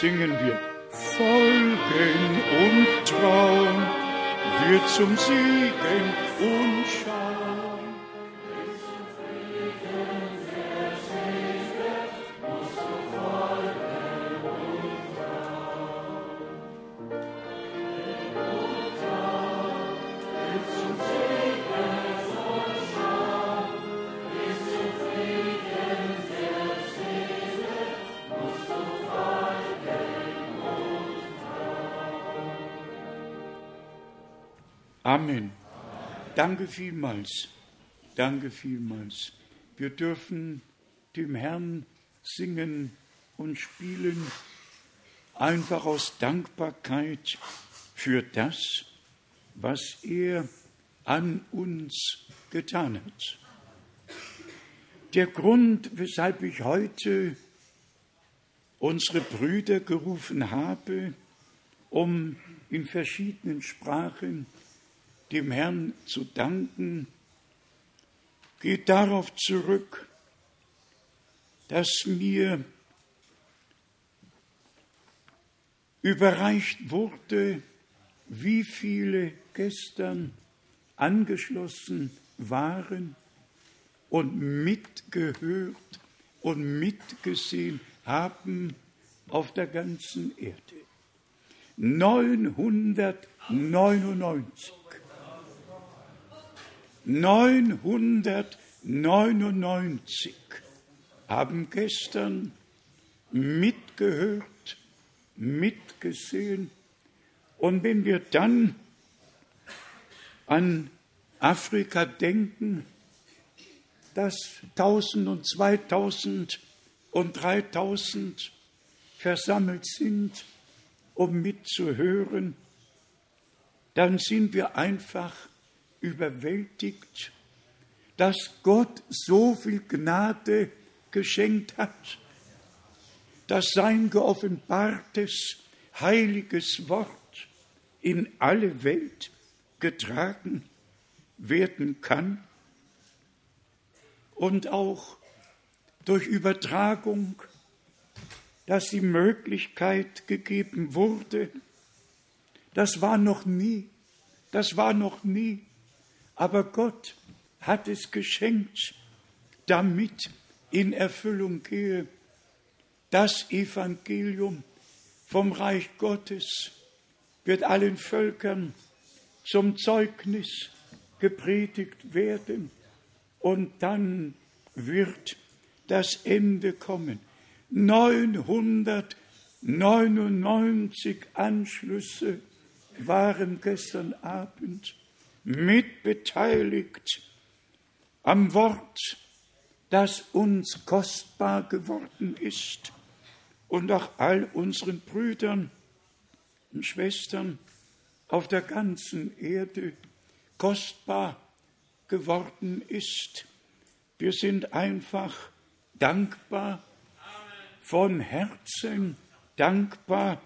singen wir. Folgen und Traum wird zum Segen Amen. Danke vielmals. Danke vielmals. Wir dürfen dem Herrn singen und spielen, einfach aus Dankbarkeit für das, was er an uns getan hat. Der Grund, weshalb ich heute unsere Brüder gerufen habe, um in verschiedenen Sprachen dem Herrn zu danken, geht darauf zurück, dass mir überreicht wurde, wie viele gestern angeschlossen waren und mitgehört und mitgesehen haben auf der ganzen Erde. 999. 999 haben gestern mitgehört, mitgesehen. Und wenn wir dann an Afrika denken, dass 1000 und 2000 und 3000 versammelt sind, um mitzuhören, dann sind wir einfach überwältigt, dass Gott so viel Gnade geschenkt hat, dass sein geoffenbartes heiliges Wort in alle Welt getragen werden kann und auch durch Übertragung, dass die Möglichkeit gegeben wurde, das war noch nie, das war noch nie aber Gott hat es geschenkt, damit in Erfüllung gehe. Das Evangelium vom Reich Gottes wird allen Völkern zum Zeugnis gepredigt werden und dann wird das Ende kommen. 999 Anschlüsse waren gestern Abend mitbeteiligt am Wort, das uns kostbar geworden ist und auch all unseren Brüdern und Schwestern auf der ganzen Erde kostbar geworden ist. Wir sind einfach dankbar, von Herzen dankbar,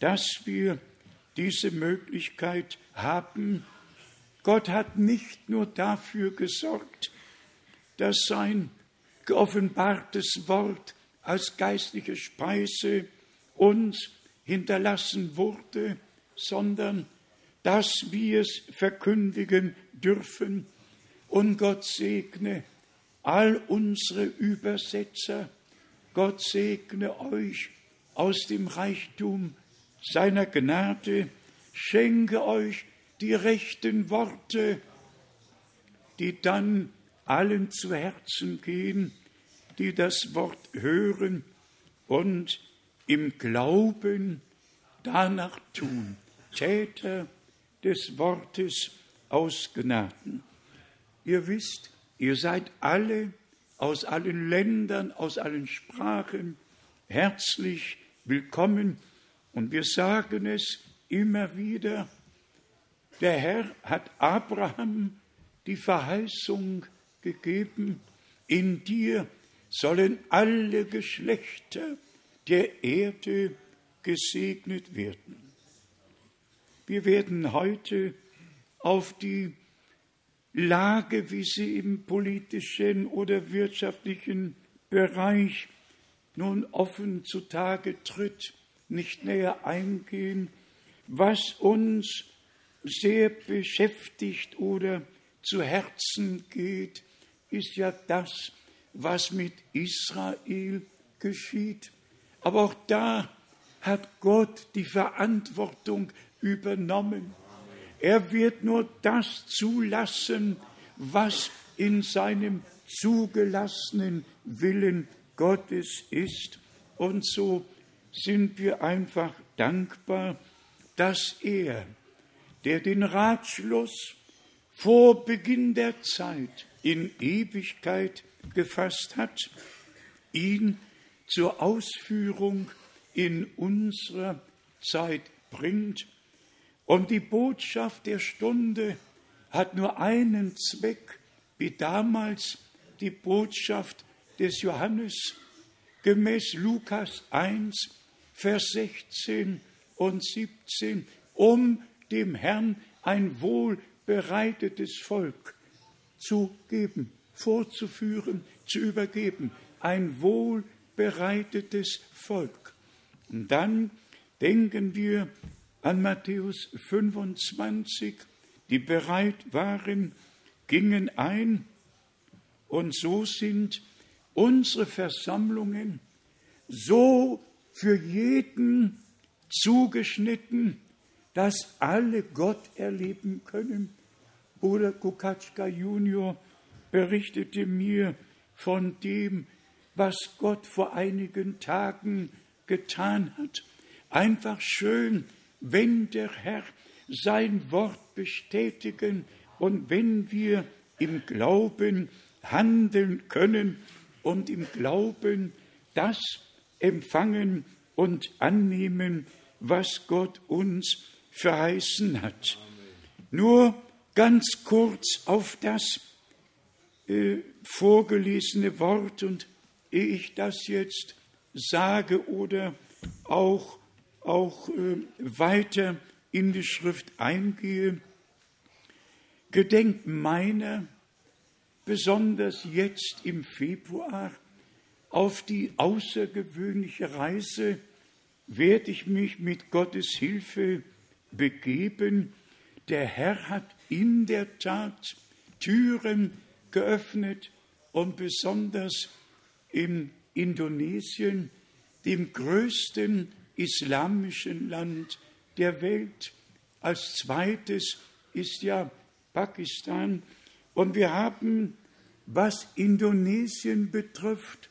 dass wir diese Möglichkeit haben, Gott hat nicht nur dafür gesorgt, dass sein geoffenbartes Wort als geistliche Speise uns hinterlassen wurde, sondern dass wir es verkündigen dürfen. Und Gott segne all unsere Übersetzer. Gott segne euch aus dem Reichtum seiner Gnade, schenke euch die rechten Worte, die dann allen zu Herzen gehen, die das Wort hören und im Glauben danach tun. Täter des Wortes aus Gnaden. Ihr wisst, ihr seid alle aus allen Ländern, aus allen Sprachen herzlich willkommen und wir sagen es immer wieder, der Herr hat Abraham die Verheißung gegeben, in dir sollen alle Geschlechter der Erde gesegnet werden. Wir werden heute auf die Lage, wie sie im politischen oder wirtschaftlichen Bereich nun offen zutage tritt, nicht näher eingehen. Was uns sehr beschäftigt oder zu Herzen geht, ist ja das, was mit Israel geschieht. Aber auch da hat Gott die Verantwortung übernommen. Er wird nur das zulassen, was in seinem zugelassenen Willen Gottes ist. Und so sind wir einfach dankbar, dass er, der den Ratschluss vor Beginn der Zeit in Ewigkeit gefasst hat, ihn zur Ausführung in unserer Zeit bringt. Und die Botschaft der Stunde hat nur einen Zweck, wie damals die Botschaft des Johannes gemäß Lukas 1, Vers 16 und 17, um dem Herrn ein wohlbereitetes Volk zu geben, vorzuführen, zu übergeben, ein wohlbereitetes Volk. Und dann denken wir an Matthäus 25, die bereit waren, gingen ein, und so sind unsere Versammlungen so für jeden zugeschnitten, dass alle Gott erleben können. Bruder Kukatschka Junior berichtete mir von dem, was Gott vor einigen Tagen getan hat. Einfach schön, wenn der Herr sein Wort bestätigen und wenn wir im Glauben handeln können und im Glauben das empfangen und annehmen, was Gott uns verheißen hat. Nur ganz kurz auf das äh, vorgelesene Wort und ehe ich das jetzt sage oder auch, auch äh, weiter in die Schrift eingehe, gedenkt meiner, besonders jetzt im Februar, auf die außergewöhnliche Reise werde ich mich mit Gottes Hilfe begeben. Der Herr hat in der Tat Türen geöffnet und besonders in Indonesien, dem größten islamischen Land der Welt. Als zweites ist ja Pakistan. Und wir haben, was Indonesien betrifft,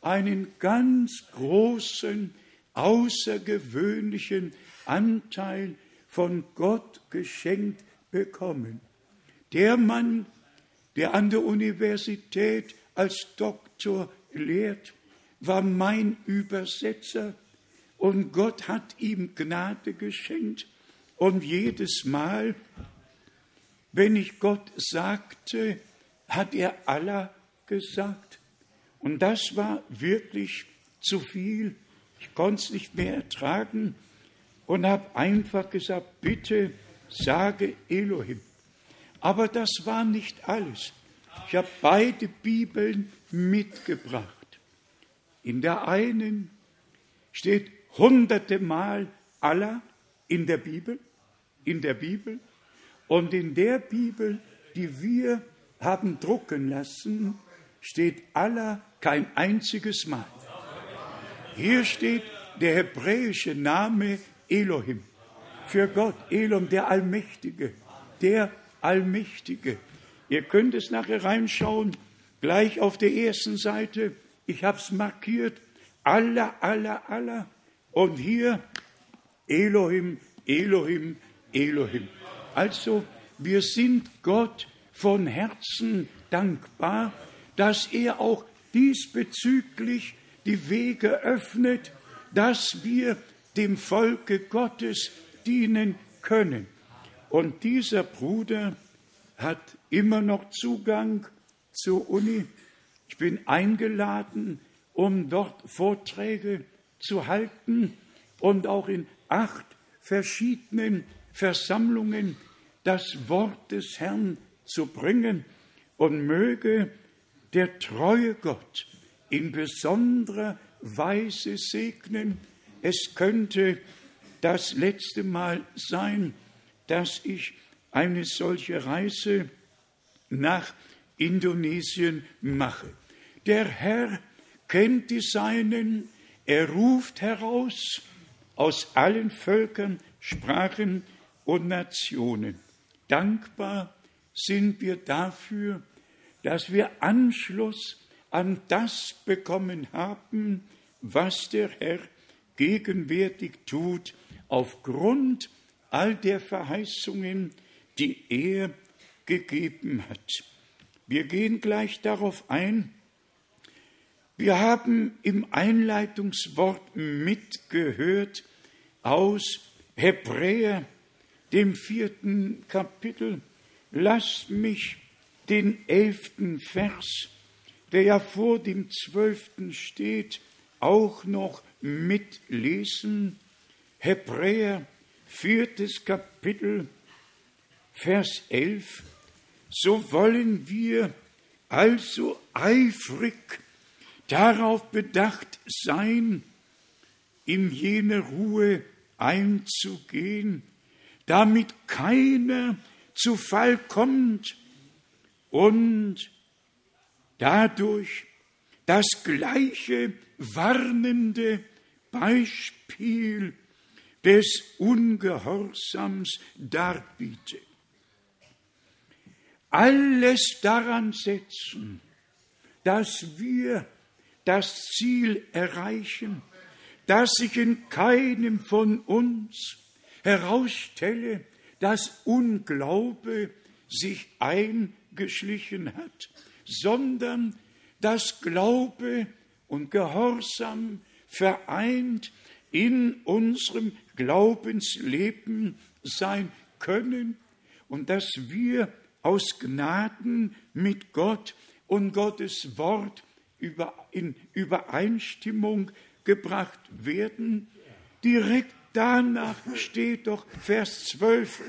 einen ganz großen, außergewöhnlichen Anteil von Gott geschenkt bekommen. Der Mann, der an der Universität als Doktor lehrt, war mein Übersetzer und Gott hat ihm Gnade geschenkt. Und jedes Mal, wenn ich Gott sagte, hat er Allah gesagt. Und das war wirklich zu viel. Ich konnte es nicht mehr ertragen und habe einfach gesagt, bitte sage Elohim. Aber das war nicht alles. Ich habe beide Bibeln mitgebracht. In der einen steht hunderte Mal Allah in der Bibel, in der Bibel. Und in der Bibel, die wir haben drucken lassen, steht Allah kein einziges Mal. Hier steht der hebräische Name Elohim. Für Gott, Elohim, der Allmächtige, der Allmächtige. Ihr könnt es nachher reinschauen, gleich auf der ersten Seite. Ich habe es markiert. Allah, Allah, Allah. Und hier Elohim, Elohim, Elohim. Also, wir sind Gott von Herzen dankbar, dass er auch diesbezüglich die Wege öffnet, dass wir dem Volke Gottes dienen können. Und dieser Bruder hat immer noch Zugang zur Uni. Ich bin eingeladen, um dort Vorträge zu halten und auch in acht verschiedenen Versammlungen das Wort des Herrn zu bringen und möge der treue Gott in besonderer Weise segnen, es könnte das letzte Mal sein, dass ich eine solche Reise nach Indonesien mache. Der Herr kennt die Seinen, er ruft heraus aus allen Völkern, Sprachen und Nationen. Dankbar sind wir dafür, dass wir Anschluss an das bekommen haben, was der Herr gegenwärtig tut, aufgrund all der Verheißungen, die er gegeben hat. Wir gehen gleich darauf ein. Wir haben im Einleitungswort mitgehört aus Hebräer, dem vierten Kapitel. Lasst mich den elften Vers, der ja vor dem zwölften steht, auch noch mitlesen. Hebräer, viertes Kapitel, Vers 11. So wollen wir also eifrig darauf bedacht sein, in jene Ruhe einzugehen, damit keiner zu Fall kommt und dadurch das gleiche warnende Beispiel des Ungehorsams darbiete. Alles daran setzen, dass wir das Ziel erreichen, dass sich in keinem von uns herausstelle, dass Unglaube sich eingeschlichen hat, sondern dass Glaube und Gehorsam vereint in unserem Glaubensleben sein können und dass wir aus Gnaden mit Gott und Gottes Wort in Übereinstimmung gebracht werden. Direkt danach steht doch Vers 12,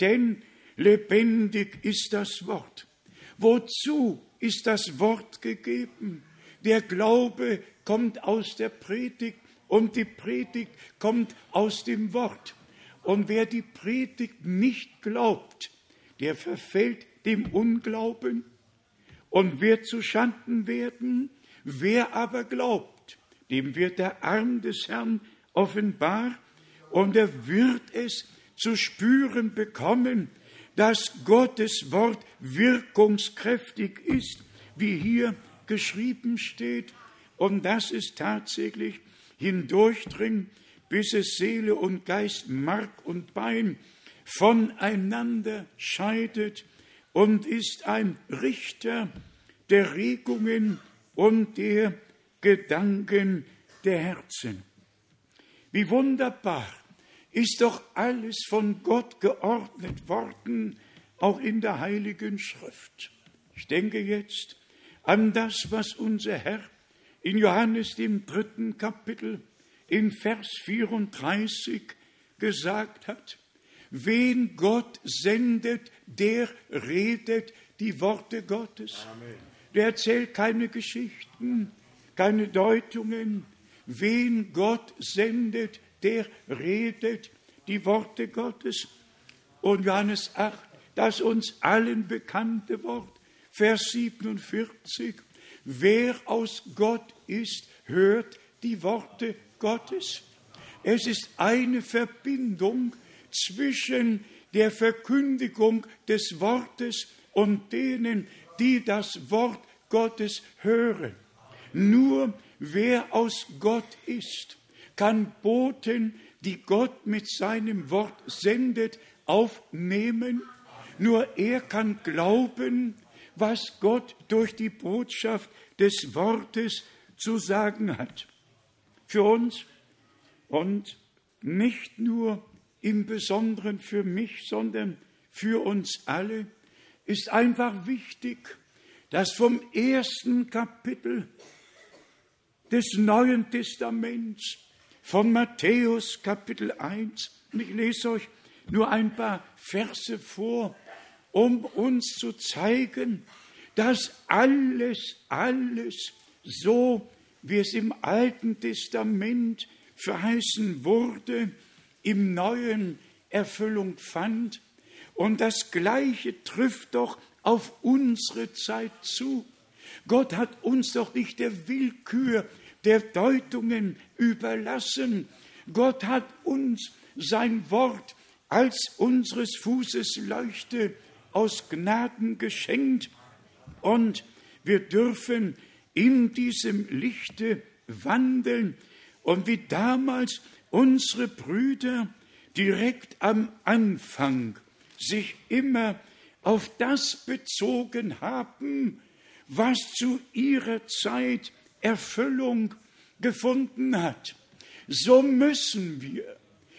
denn lebendig ist das Wort. Wozu ist das Wort gegeben? Der Glaube kommt aus der Predigt und die Predigt kommt aus dem Wort. Und wer die Predigt nicht glaubt, der verfällt dem Unglauben und wird zu Schanden werden. Wer aber glaubt, dem wird der Arm des Herrn offenbar und er wird es zu spüren bekommen, dass Gottes Wort wirkungskräftig ist, wie hier geschrieben steht, und dass es tatsächlich hindurchdringt, bis es Seele und Geist, Mark und Bein voneinander scheidet und ist ein Richter der Regungen und der Gedanken der Herzen. Wie wunderbar ist doch alles von Gott geordnet worden, auch in der Heiligen Schrift. Ich denke jetzt an das, was unser Herr in Johannes dem dritten Kapitel in Vers 34 gesagt hat. Wen Gott sendet, der redet die Worte Gottes. Amen. Der erzählt keine Geschichten, keine Deutungen. Wen Gott sendet, der redet die Worte Gottes. Und Johannes 8, das uns allen bekannte Wort, Vers 47. Wer aus Gott ist, hört die Worte Gottes. Es ist eine Verbindung zwischen der Verkündigung des Wortes und denen, die das Wort Gottes hören. Nur wer aus Gott ist, kann Boten, die Gott mit seinem Wort sendet, aufnehmen. Nur er kann glauben, was Gott durch die Botschaft des Wortes zu sagen hat. Für uns und nicht nur im Besonderen für mich, sondern für uns alle, ist einfach wichtig, dass vom ersten Kapitel des Neuen Testaments, von Matthäus Kapitel 1, und ich lese euch nur ein paar Verse vor, um uns zu zeigen, dass alles, alles so, wie es im Alten Testament verheißen wurde, im Neuen Erfüllung fand. Und das Gleiche trifft doch auf unsere Zeit zu. Gott hat uns doch nicht der Willkür der Deutungen überlassen. Gott hat uns sein Wort als unseres Fußes Leuchte aus Gnaden geschenkt und wir dürfen in diesem Lichte wandeln und wie damals unsere Brüder direkt am Anfang sich immer auf das bezogen haben, was zu ihrer Zeit Erfüllung gefunden hat. So müssen wir,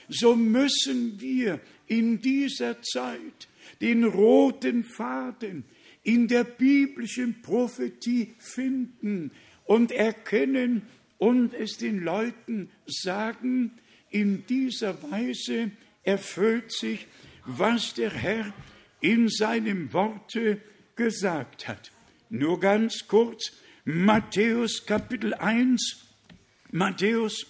so müssen wir in dieser Zeit den roten Faden in der biblischen Prophetie finden und erkennen und es den Leuten sagen, in dieser Weise erfüllt sich, was der Herr in seinem Worte gesagt hat. Nur ganz kurz, Matthäus Kapitel 1, Matthäus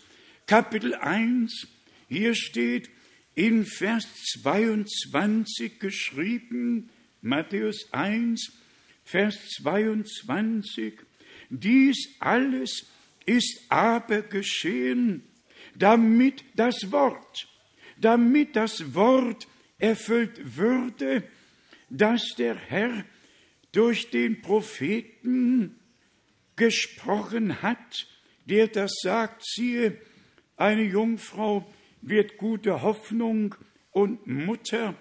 Kapitel 1, hier steht in Vers 22 geschrieben, Matthäus 1, Vers 22, dies alles ist aber geschehen, damit das Wort, damit das Wort erfüllt würde, das der Herr durch den Propheten gesprochen hat, der das sagt, siehe, eine Jungfrau wird gute Hoffnung und Mutter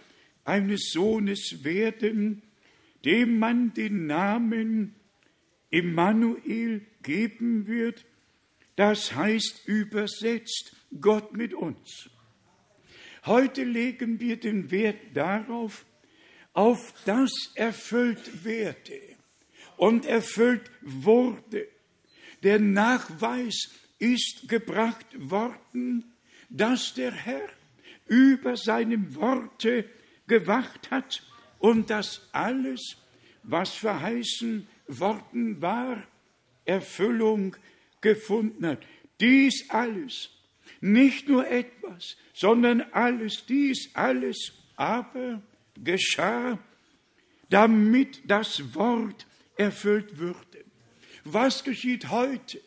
eines Sohnes werden, dem man den Namen Immanuel geben wird, das heißt übersetzt Gott mit uns. Heute legen wir den Wert darauf, auf das erfüllt werde und erfüllt wurde. Der Nachweis ist gebracht worden, dass der Herr über seinem Worte gewacht hat und dass alles, was verheißen worden war, Erfüllung gefunden hat. Dies alles, nicht nur etwas, sondern alles, dies alles aber geschah, damit das Wort erfüllt würde. Was geschieht heute?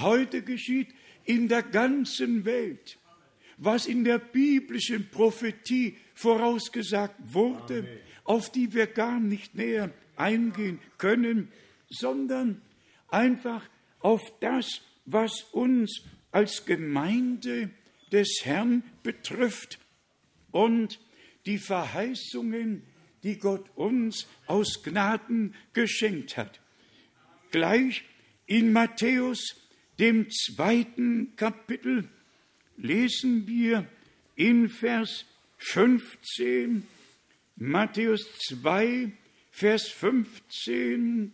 Heute geschieht in der ganzen Welt, was in der biblischen Prophetie vorausgesagt wurde, Amen. auf die wir gar nicht näher eingehen können, sondern einfach auf das, was uns als Gemeinde des Herrn betrifft und die Verheißungen, die Gott uns aus Gnaden geschenkt hat. Gleich in Matthäus, dem zweiten Kapitel, lesen wir in Vers 15, Matthäus 2, Vers 15,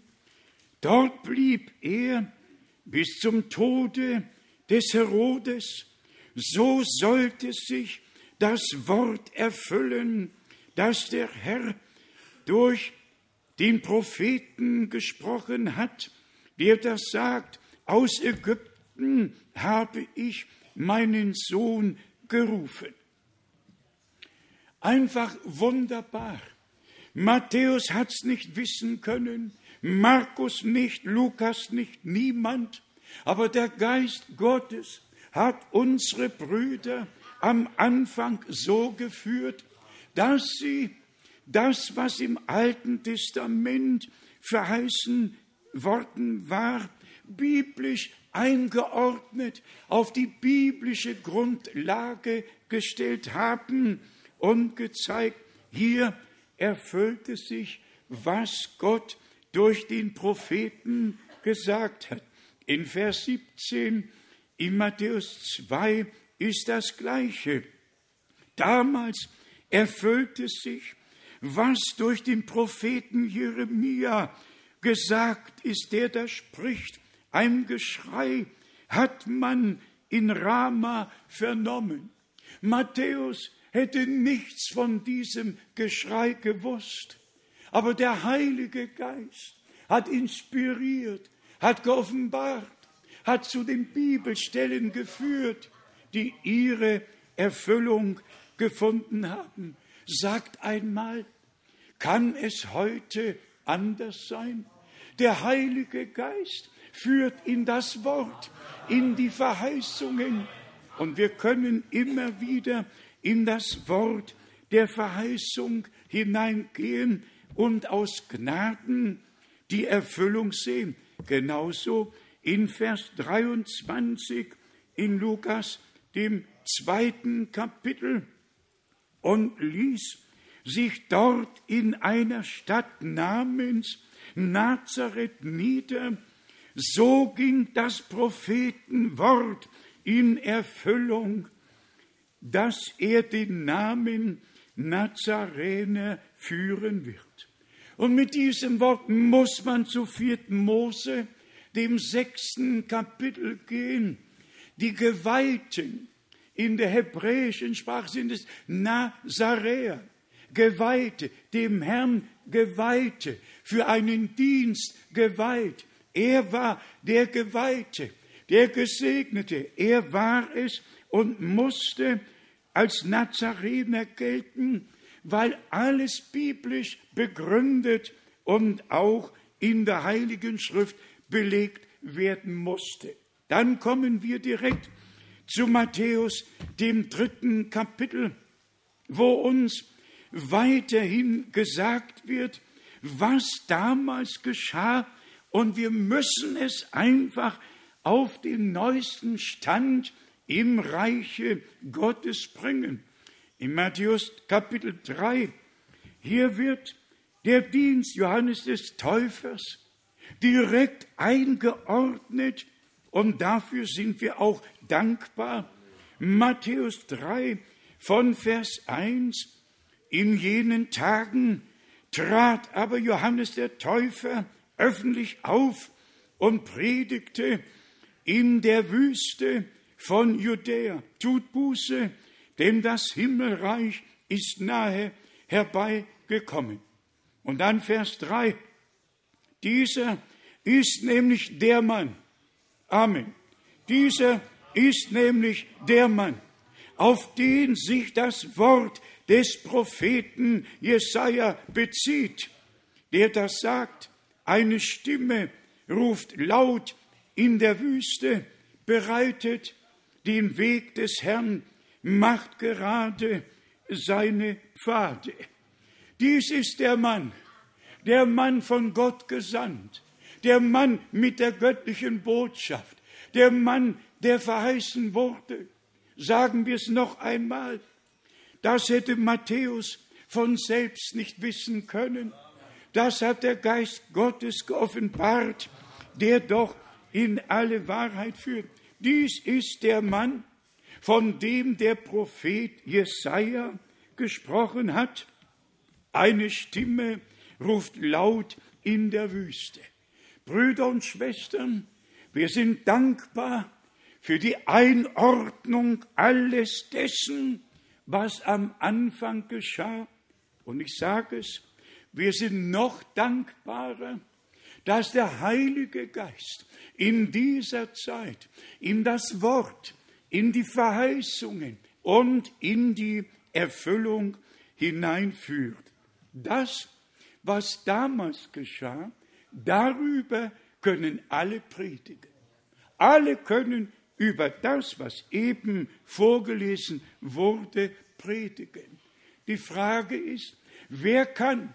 dort blieb er bis zum Tode des Herodes, so sollte sich das Wort erfüllen, das der Herr durch den Propheten gesprochen hat, der das sagt, aus Ägypten habe ich meinen Sohn gerufen. Einfach wunderbar. Matthäus hat es nicht wissen können, Markus nicht, Lukas nicht, niemand. Aber der Geist Gottes hat unsere Brüder am Anfang so geführt, dass sie das, was im Alten Testament verheißen worden war, biblisch eingeordnet, auf die biblische Grundlage gestellt haben und gezeigt, hier erfüllte sich, was Gott durch den Propheten gesagt hat. In Vers 17 in Matthäus 2 ist das Gleiche. Damals erfüllte sich, was durch den Propheten Jeremia gesagt ist, der da spricht. Ein Geschrei hat man in Rama vernommen. Matthäus hätte nichts von diesem Geschrei gewusst. Aber der Heilige Geist hat inspiriert, hat geoffenbart, hat zu den Bibelstellen geführt, die ihre Erfüllung gefunden haben. Sagt einmal, kann es heute anders sein? Der Heilige Geist führt in das Wort, in die Verheißungen. Und wir können immer wieder in das Wort der Verheißung hineingehen und aus Gnaden die Erfüllung sehen. Genauso in Vers 23 in Lukas, dem zweiten Kapitel, und ließ sich dort in einer Stadt namens Nazareth nieder. So ging das Prophetenwort in Erfüllung, dass er den Namen Nazarener führen wird. Und mit diesem Wort muss man zu 4. Mose, dem sechsten Kapitel gehen. Die Geweihten in der hebräischen Sprache sind es Nazaräer. Geweihte, dem Herrn Geweihte, für einen Dienst geweiht. Er war der Geweihte, der Gesegnete. Er war es und musste als Nazarener gelten, weil alles biblisch begründet und auch in der Heiligen Schrift belegt werden musste. Dann kommen wir direkt zu Matthäus, dem dritten Kapitel, wo uns weiterhin gesagt wird, was damals geschah, und wir müssen es einfach auf den neuesten Stand im Reiche Gottes bringen. In Matthäus Kapitel 3, hier wird der Dienst Johannes des Täufers direkt eingeordnet und dafür sind wir auch dankbar. Matthäus 3 von Vers 1 in jenen Tagen trat aber Johannes der Täufer öffentlich auf und predigte in der Wüste von Judäa. Tut Buße, denn das Himmelreich ist nahe herbeigekommen. Und dann Vers 3. Dieser ist nämlich der Mann. Amen. Dieser ist nämlich der Mann, auf den sich das Wort des Propheten Jesaja bezieht, der das sagt. Eine Stimme ruft laut in der Wüste, bereitet den Weg des Herrn, macht gerade seine Pfade. Dies ist der Mann, der Mann von Gott gesandt, der Mann mit der göttlichen Botschaft, der Mann, der verheißen wurde. Sagen wir es noch einmal, das hätte Matthäus von selbst nicht wissen können. Das hat der Geist Gottes geoffenbart, der doch in alle Wahrheit führt. Dies ist der Mann, von dem der Prophet Jesaja gesprochen hat. Eine Stimme ruft laut in der Wüste. Brüder und Schwestern, wir sind dankbar für die Einordnung alles dessen, was am Anfang geschah. Und ich sage es, wir sind noch dankbarer, dass der Heilige Geist in dieser Zeit in das Wort, in die Verheißungen und in die Erfüllung hineinführt. Das, was damals geschah, darüber können alle predigen. Alle können über das, was eben vorgelesen wurde, predigen. Die Frage ist, wer kann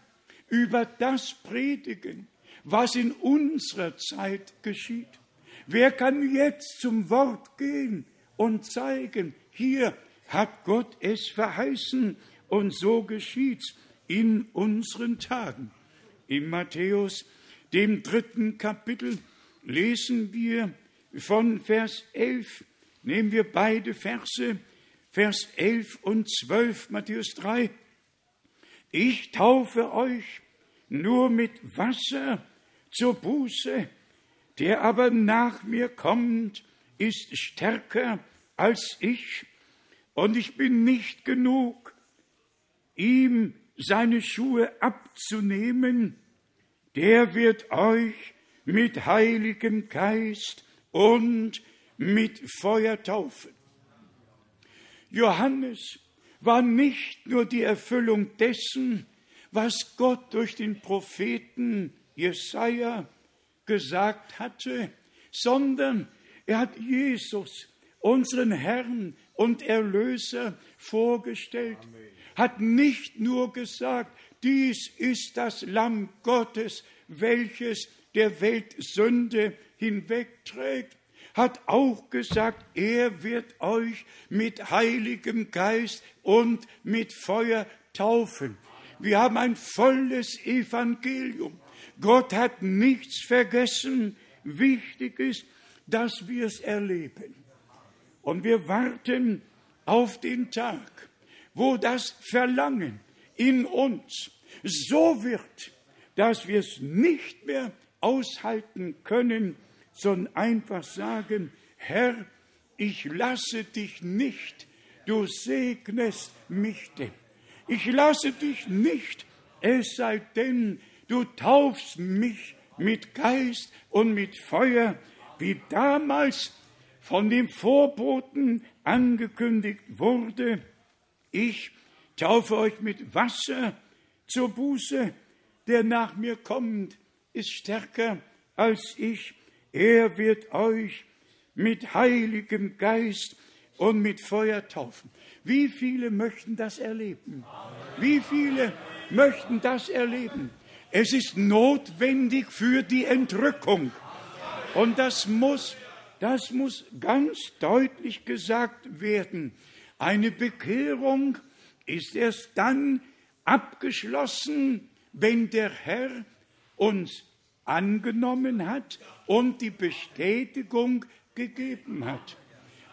über das predigen, was in unserer Zeit geschieht? Wer kann jetzt zum Wort gehen und zeigen, hier hat Gott es verheißen und so geschieht's in unseren Tagen. In Matthäus, dem dritten Kapitel, lesen wir von Vers 11. Nehmen wir beide Verse, Vers 11 und 12, Matthäus 3. Ich taufe euch nur mit Wasser zur Buße, der aber nach mir kommt, ist stärker als ich, und ich bin nicht genug, ihm seine Schuhe abzunehmen, der wird euch mit Heiligem Geist und mit Feuer taufen. Johannes war nicht nur die Erfüllung dessen, was Gott durch den Propheten Jesaja gesagt hatte, sondern er hat Jesus, unseren Herrn und Erlöser, vorgestellt, Amen. hat nicht nur gesagt, dies ist das Lamm Gottes, welches der Welt Sünde hinwegträgt, hat auch gesagt, er wird euch mit Heiligem Geist und mit Feuer taufen. Wir haben ein volles Evangelium. Gott hat nichts vergessen. Wichtig ist, dass wir es erleben. Und wir warten auf den Tag, wo das Verlangen in uns so wird, dass wir es nicht mehr aushalten können, sondern einfach sagen, Herr, ich lasse dich nicht, du segnest mich denn. Ich lasse dich nicht, es sei denn, du taufst mich mit Geist und mit Feuer, wie damals von dem Vorboten angekündigt wurde. Ich taufe euch mit Wasser zur Buße, der nach mir kommt, ist stärker als ich. Er wird euch mit heiligem Geist und mit Feuer taufen. Wie viele möchten das erleben? Wie viele möchten das erleben? Es ist notwendig für die Entrückung. Und das muss, das muss ganz deutlich gesagt werden. Eine Bekehrung ist erst dann abgeschlossen, wenn der Herr uns angenommen hat und die Bestätigung gegeben hat.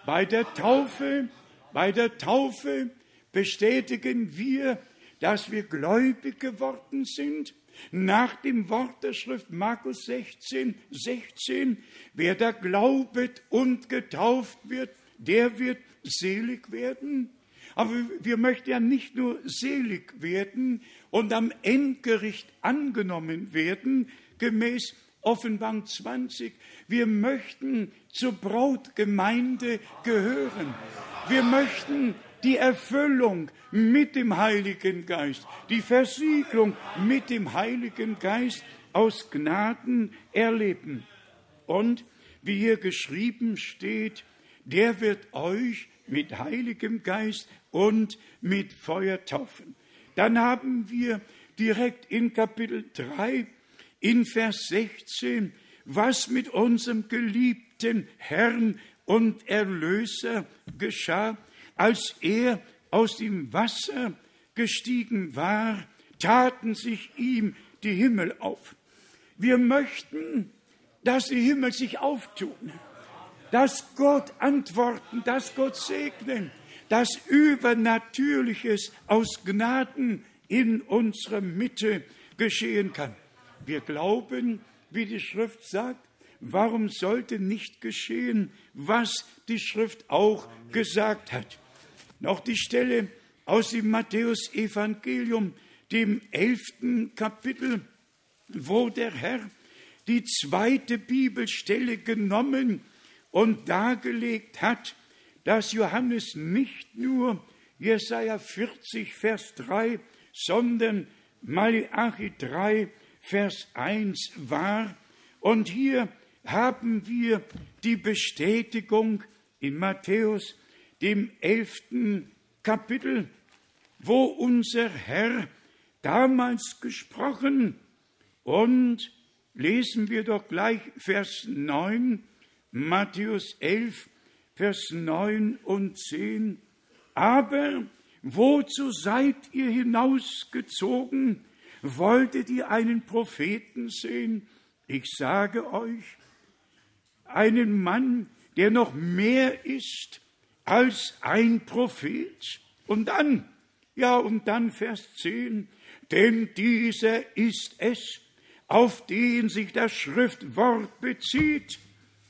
Bei der Taufe, bei der Taufe bestätigen wir, dass wir gläubig geworden sind. Nach dem Wort der Schrift Markus 16, 16, wer da glaubet und getauft wird, der wird selig werden. Aber wir möchten ja nicht nur selig werden und am Endgericht angenommen werden, gemäß Offenbarung 20. Wir möchten zur Brautgemeinde gehören. Wir möchten die Erfüllung mit dem Heiligen Geist, die Versiegelung mit dem Heiligen Geist aus Gnaden erleben. Und wie hier geschrieben steht, der wird euch mit Heiligem Geist und mit Feuer taufen. Dann haben wir direkt in Kapitel 3 in Vers 16, was mit unserem geliebten Herrn und Erlöser geschah, als er aus dem Wasser gestiegen war, taten sich ihm die Himmel auf. Wir möchten, dass die Himmel sich auftun, dass Gott antworten, dass Gott segnen, dass Übernatürliches aus Gnaden in unserer Mitte geschehen kann. Wir glauben, wie die Schrift sagt, warum sollte nicht geschehen, was die Schrift auch gesagt hat. Noch die Stelle aus dem Matthäus-Evangelium, dem elften Kapitel, wo der Herr die zweite Bibelstelle genommen und dargelegt hat, dass Johannes nicht nur Jesaja 40, Vers 3, sondern Malachi 3, Vers 1 war. Und hier haben wir die Bestätigung in Matthäus, dem elften Kapitel, wo unser Herr damals gesprochen und lesen wir doch gleich Vers 9, Matthäus 11, Vers 9 und 10. Aber wozu seid ihr hinausgezogen? Wolltet ihr einen Propheten sehen? Ich sage euch, einen Mann, der noch mehr ist als ein Prophet. Und dann, ja, und dann Vers 10, denn dieser ist es, auf den sich das Schriftwort bezieht.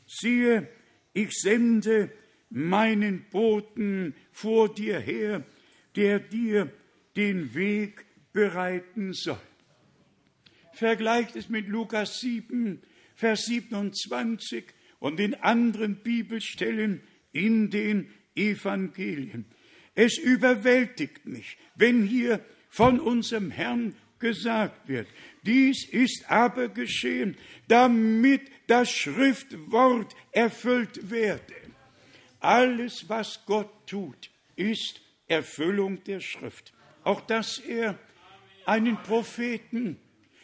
Siehe, ich sende meinen Boten vor dir her, der dir den Weg bereiten soll. Vergleicht es mit Lukas 7, Vers 27 und den anderen Bibelstellen in den Evangelien. es überwältigt mich, wenn hier von unserem Herrn gesagt wird, dies ist aber geschehen, damit das Schriftwort erfüllt werde. Alles, was Gott tut, ist Erfüllung der Schrift. Auch dass er einen Propheten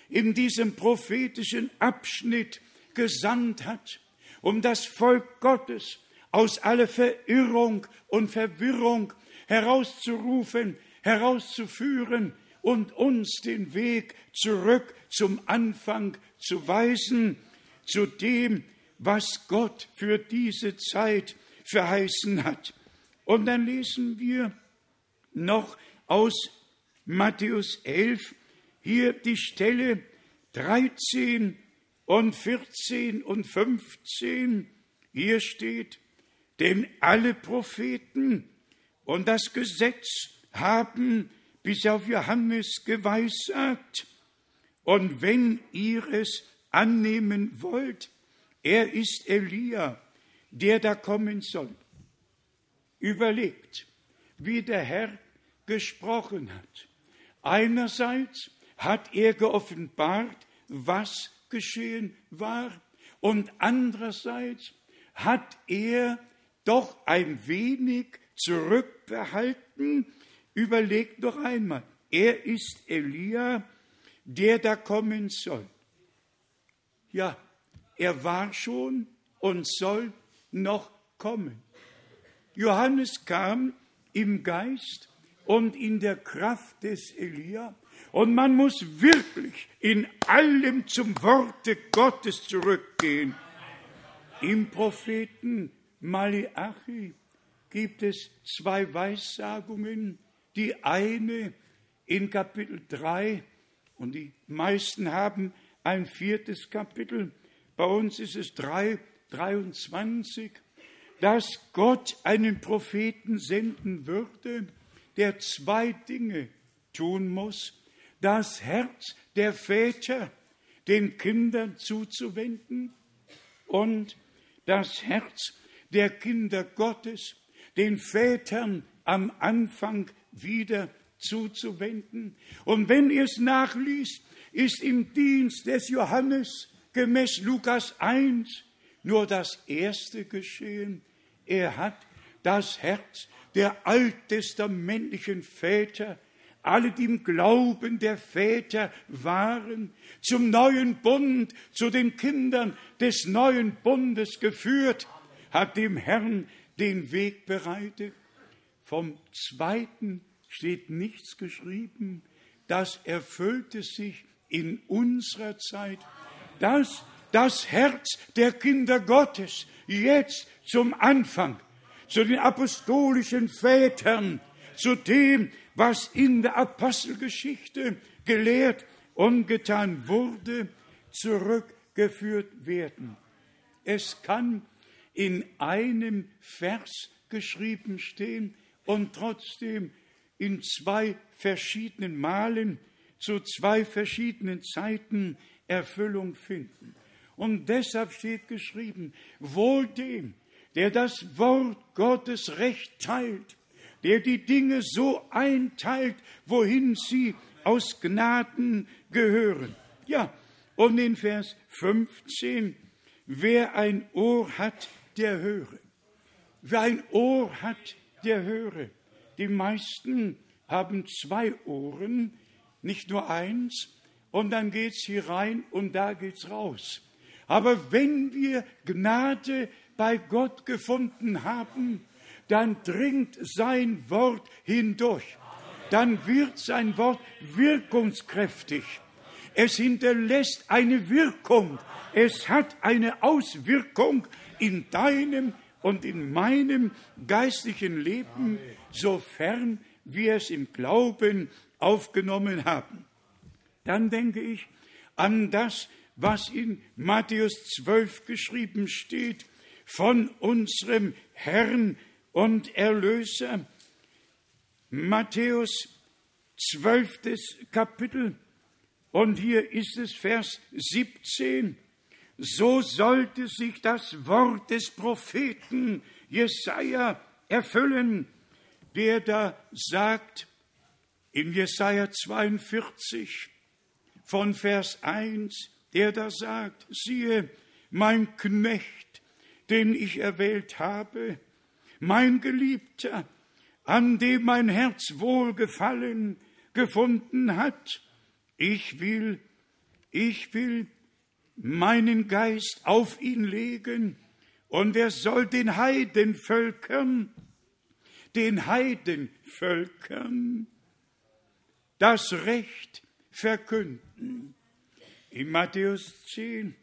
in diesem prophetischen Abschnitt gesandt hat, um das Volk Gottes aus aller Verirrung und Verwirrung herauszurufen, herauszuführen und uns den Weg zurück zum Anfang zu weisen, zu dem, was Gott für diese Zeit verheißen hat. Und dann lesen wir noch aus Matthäus 11 hier die Stelle 13 und 14 und 15. Hier steht, denn alle Propheten und das Gesetz haben bis auf Johannes geweissagt. Und wenn ihr es annehmen wollt, er ist Elia, der da kommen soll. Überlegt, wie der Herr gesprochen hat. Einerseits hat er geoffenbart, was geschehen war, und andererseits hat er doch ein wenig zurückbehalten. Überlegt noch einmal, er ist Elia, der da kommen soll. Ja, er war schon und soll noch kommen. Johannes kam im Geist und in der Kraft des Elia. Und man muss wirklich in allem zum Worte Gottes zurückgehen. Im Propheten Malachi gibt es zwei Weissagungen. Die eine in Kapitel 3 und die meisten haben ein viertes Kapitel. Bei uns ist es 3, 23, dass Gott einen Propheten senden würde, der zwei Dinge tun muss. Das Herz der Väter den Kindern zuzuwenden und das Herz der Kinder Gottes den Vätern am Anfang wieder zuzuwenden. Und wenn ihr es nachliest, ist im Dienst des Johannes gemäß Lukas 1 nur das erste geschehen. Er hat das Herz der alttestamentlichen Väter, alle, die im Glauben der Väter waren, zum neuen Bund, zu den Kindern des neuen Bundes geführt, hat dem Herrn den Weg bereitet. Vom zweiten steht nichts geschrieben. Das erfüllte sich in unserer Zeit. Das, das Herz der Kinder Gottes jetzt zum Anfang, zu den apostolischen Vätern, zu dem, was in der Apostelgeschichte gelehrt und getan wurde, zurückgeführt werden. Es kann in einem Vers geschrieben stehen und trotzdem in zwei verschiedenen Malen zu zwei verschiedenen Zeiten Erfüllung finden. Und deshalb steht geschrieben, wohl dem, der das Wort Gottes recht teilt, der die Dinge so einteilt, wohin sie aus Gnaden gehören. Ja, und in Vers 15, wer ein Ohr hat, der höre. Wer ein Ohr hat, der höre. Die meisten haben zwei Ohren, nicht nur eins, und dann geht's hier rein und da geht's raus. Aber wenn wir Gnade bei Gott gefunden haben, dann dringt sein Wort hindurch. Dann wird sein Wort wirkungskräftig. Es hinterlässt eine Wirkung. Es hat eine Auswirkung in deinem und in meinem geistlichen Leben, sofern wir es im Glauben aufgenommen haben. Dann denke ich an das, was in Matthäus 12 geschrieben steht, von unserem Herrn und Erlöser. Matthäus 12. Kapitel und hier ist es Vers 17 so sollte sich das Wort des Propheten Jesaja erfüllen, der da sagt in Jesaja 42 von Vers 1, der da sagt, siehe, mein Knecht, den ich erwählt habe, mein Geliebter, an dem mein Herz wohlgefallen gefunden hat. Ich will, ich will meinen Geist auf ihn legen und er soll den Heidenvölkern, den Heidenvölkern das Recht verkünden. In Matthäus 10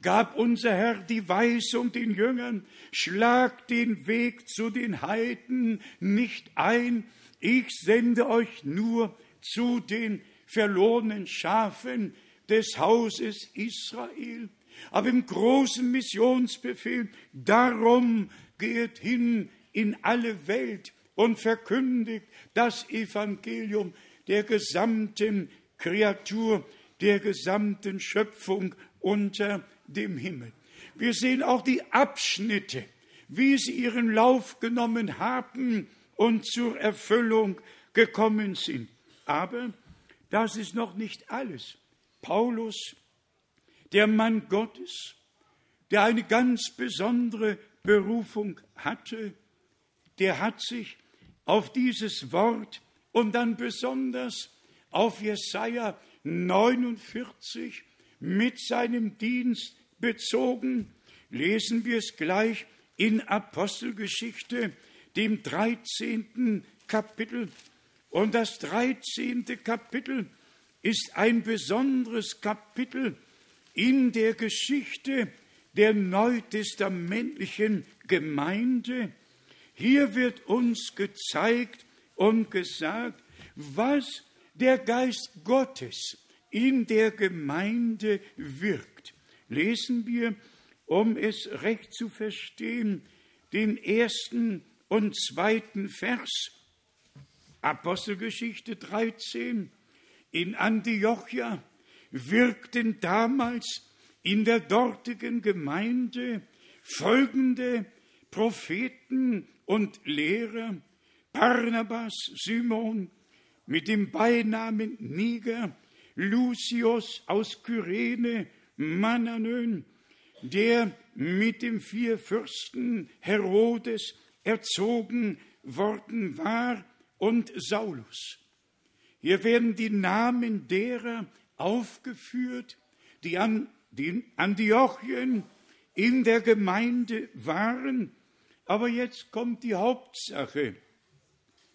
gab unser Herr die Weisung den Jüngern, schlag den Weg zu den Heiden nicht ein, ich sende euch nur zu den verlorenen Schafen des Hauses Israel. Aber im großen Missionsbefehl, darum geht hin in alle Welt und verkündigt das Evangelium der gesamten Kreatur, der gesamten Schöpfung unter dem Himmel. Wir sehen auch die Abschnitte, wie sie ihren Lauf genommen haben und zur Erfüllung gekommen sind. Aber das ist noch nicht alles. Paulus, der Mann Gottes, der eine ganz besondere Berufung hatte, der hat sich auf dieses Wort und dann besonders auf Jesaja 49 mit seinem Dienst bezogen. Lesen wir es gleich in Apostelgeschichte, dem 13. Kapitel. Und das 13. Kapitel ist ein besonderes Kapitel in der Geschichte der neutestamentlichen Gemeinde. Hier wird uns gezeigt und gesagt, was der Geist Gottes in der Gemeinde wirkt. Lesen wir, um es recht zu verstehen, den ersten und zweiten Vers, Apostelgeschichte 13. In Antiochia wirkten damals in der dortigen Gemeinde folgende Propheten und Lehrer, Barnabas, Simon mit dem Beinamen Niger, Lucius aus Kyrene, Mananön, der mit dem vier Fürsten Herodes erzogen worden war, und Saulus. Hier werden die Namen derer aufgeführt, die an den Antiochien in der Gemeinde waren. Aber jetzt kommt die Hauptsache.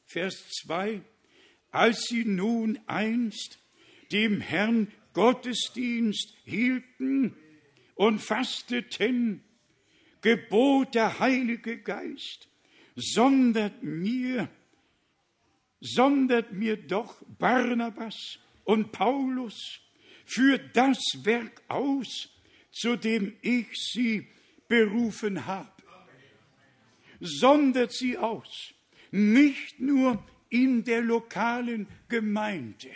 Vers 2. Als sie nun einst dem Herrn Gottesdienst hielten und fasteten, gebot der Heilige Geist, sondert mir, sondert mir doch Barnabas und Paulus für das Werk aus, zu dem ich sie berufen habe. Sondert sie aus, nicht nur in der lokalen Gemeinde,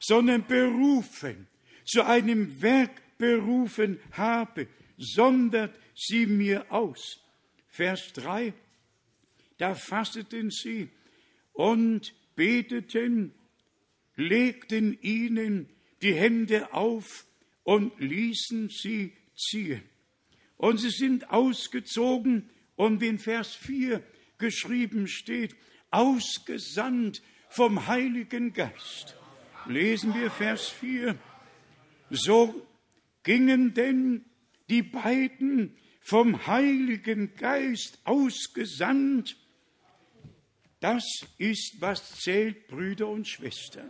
sondern berufen, zu einem Werk berufen habe, sondert sie mir aus. Vers 3, da fasteten sie und beteten, legten ihnen die Hände auf und ließen sie ziehen. Und sie sind ausgezogen und in Vers 4 geschrieben steht, ausgesandt vom Heiligen Geist. Lesen wir Vers 4. So gingen denn die beiden vom Heiligen Geist ausgesandt. Das ist, was zählt, Brüder und Schwestern.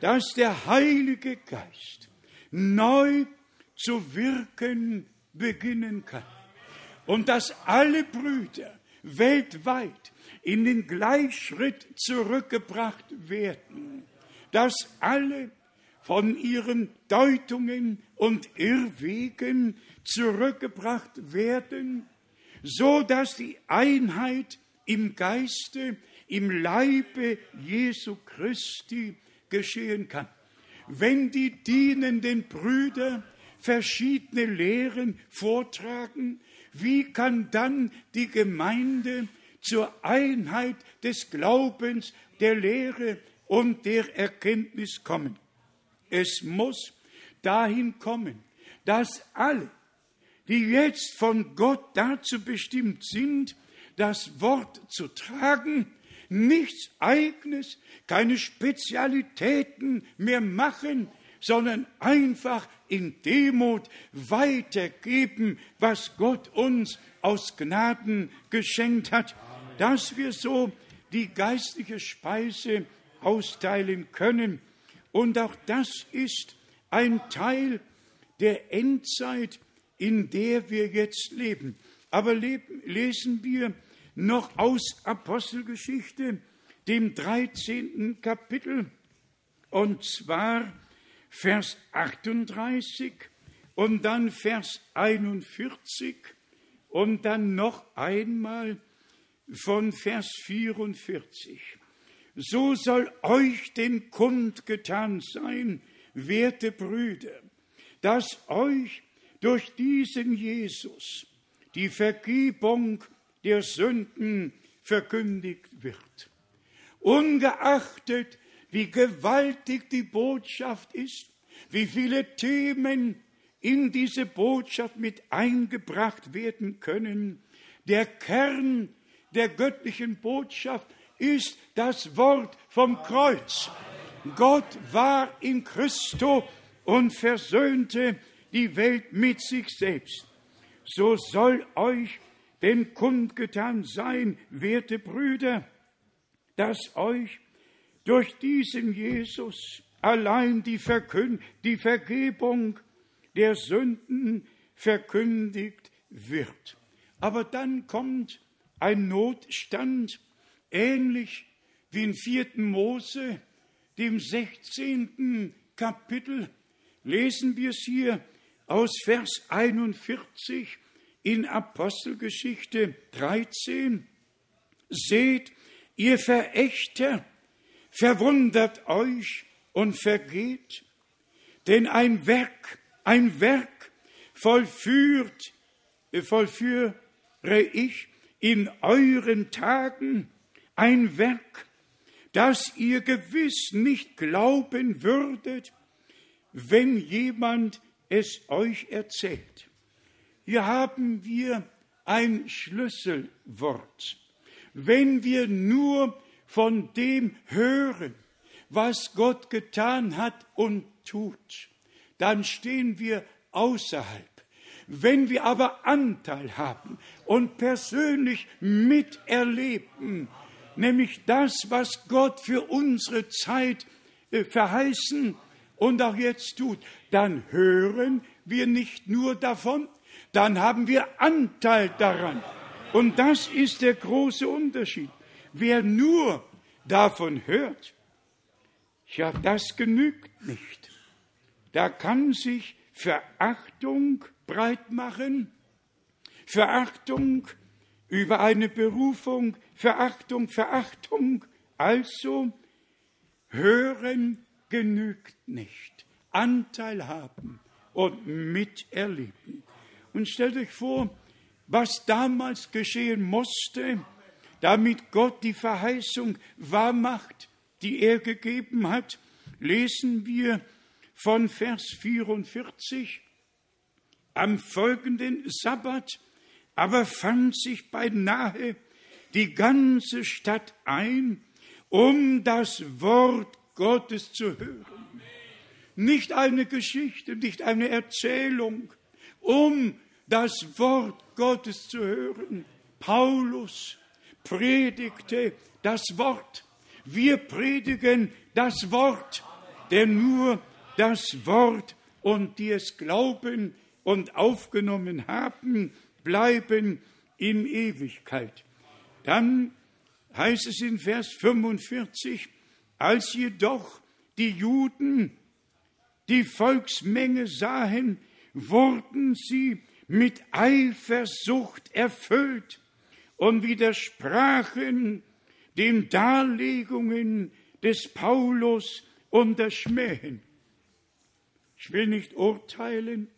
Dass der Heilige Geist neu zu wirken beginnen kann. Und dass alle Brüder weltweit in den Gleichschritt zurückgebracht werden, dass alle von ihren Deutungen und Irrwegen zurückgebracht werden, so dass die Einheit im Geiste, im Leibe Jesu Christi geschehen kann. Wenn die dienenden Brüder verschiedene Lehren vortragen, wie kann dann die Gemeinde zur Einheit des Glaubens, der Lehre und der Erkenntnis kommen. Es muss dahin kommen, dass alle, die jetzt von Gott dazu bestimmt sind, das Wort zu tragen, nichts Eigenes, keine Spezialitäten mehr machen, sondern einfach in Demut weitergeben, was Gott uns aus Gnaden geschenkt hat, dass wir so die geistliche Speise austeilen können. Und auch das ist ein Teil der Endzeit, in der wir jetzt leben. Aber leben, lesen wir noch aus Apostelgeschichte, dem 13. Kapitel, und zwar Vers 38 und dann Vers 41 und dann noch einmal von Vers 44. So soll euch den Kund getan sein, werte Brüder, dass euch durch diesen Jesus die Vergebung der Sünden verkündigt wird. Ungeachtet, wie gewaltig die Botschaft ist, wie viele Themen in diese Botschaft mit eingebracht werden können. Der Kern der göttlichen Botschaft ist das Wort vom Kreuz. Gott war in Christo und versöhnte die Welt mit sich selbst. So soll euch denn kundgetan sein, werte Brüder, dass euch durch diesen Jesus allein die, Verkün die Vergebung der Sünden verkündigt wird. Aber dann kommt ein Notstand, ähnlich wie in 4. Mose, dem 16. Kapitel, lesen wir es hier aus Vers 41 in Apostelgeschichte 13. Seht, ihr Verächter, verwundert euch und vergeht, denn ein Werk, ein Werk vollführt, äh, vollführe ich in euren Tagen, ein Werk, das ihr gewiss nicht glauben würdet, wenn jemand es euch erzählt. Hier haben wir ein Schlüsselwort. Wenn wir nur von dem hören, was Gott getan hat und tut, dann stehen wir außerhalb. Wenn wir aber Anteil haben und persönlich miterleben, nämlich das, was Gott für unsere Zeit äh, verheißen und auch jetzt tut, dann hören wir nicht nur davon, dann haben wir Anteil daran. Und das ist der große Unterschied. Wer nur davon hört, ja, das genügt nicht. Da kann sich Verachtung breit machen, Verachtung über eine Berufung, Verachtung, Verachtung. Also hören genügt nicht. Anteil haben und miterleben. Und stellt euch vor, was damals geschehen musste, damit Gott die Verheißung wahrmacht, die er gegeben hat, lesen wir von Vers 44. Am folgenden Sabbat aber fand sich beinahe die ganze Stadt ein, um das Wort Gottes zu hören. Nicht eine Geschichte, nicht eine Erzählung, um das Wort Gottes zu hören. Paulus predigte das Wort. Wir predigen das Wort, denn nur das Wort und die es glauben und aufgenommen haben, bleiben in Ewigkeit. Dann heißt es in Vers 45, als jedoch die Juden die Volksmenge sahen, wurden sie mit Eifersucht erfüllt und widersprachen den Darlegungen des Paulus und der Schmähen. Ich will nicht urteilen,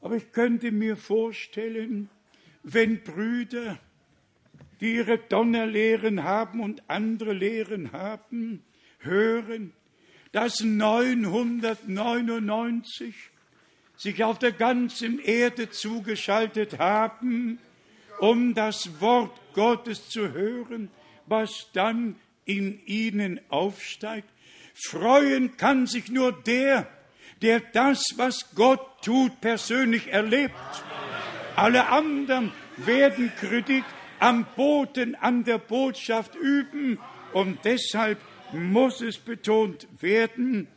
aber ich könnte mir vorstellen, wenn Brüder die ihre Donnerlehren haben und andere Lehren haben, hören, dass 999 sich auf der ganzen Erde zugeschaltet haben, um das Wort Gottes zu hören, was dann in ihnen aufsteigt. Freuen kann sich nur der, der das, was Gott tut, persönlich erlebt. Alle anderen werden Kritik am Boten, an der Botschaft üben und deshalb muss es betont werden,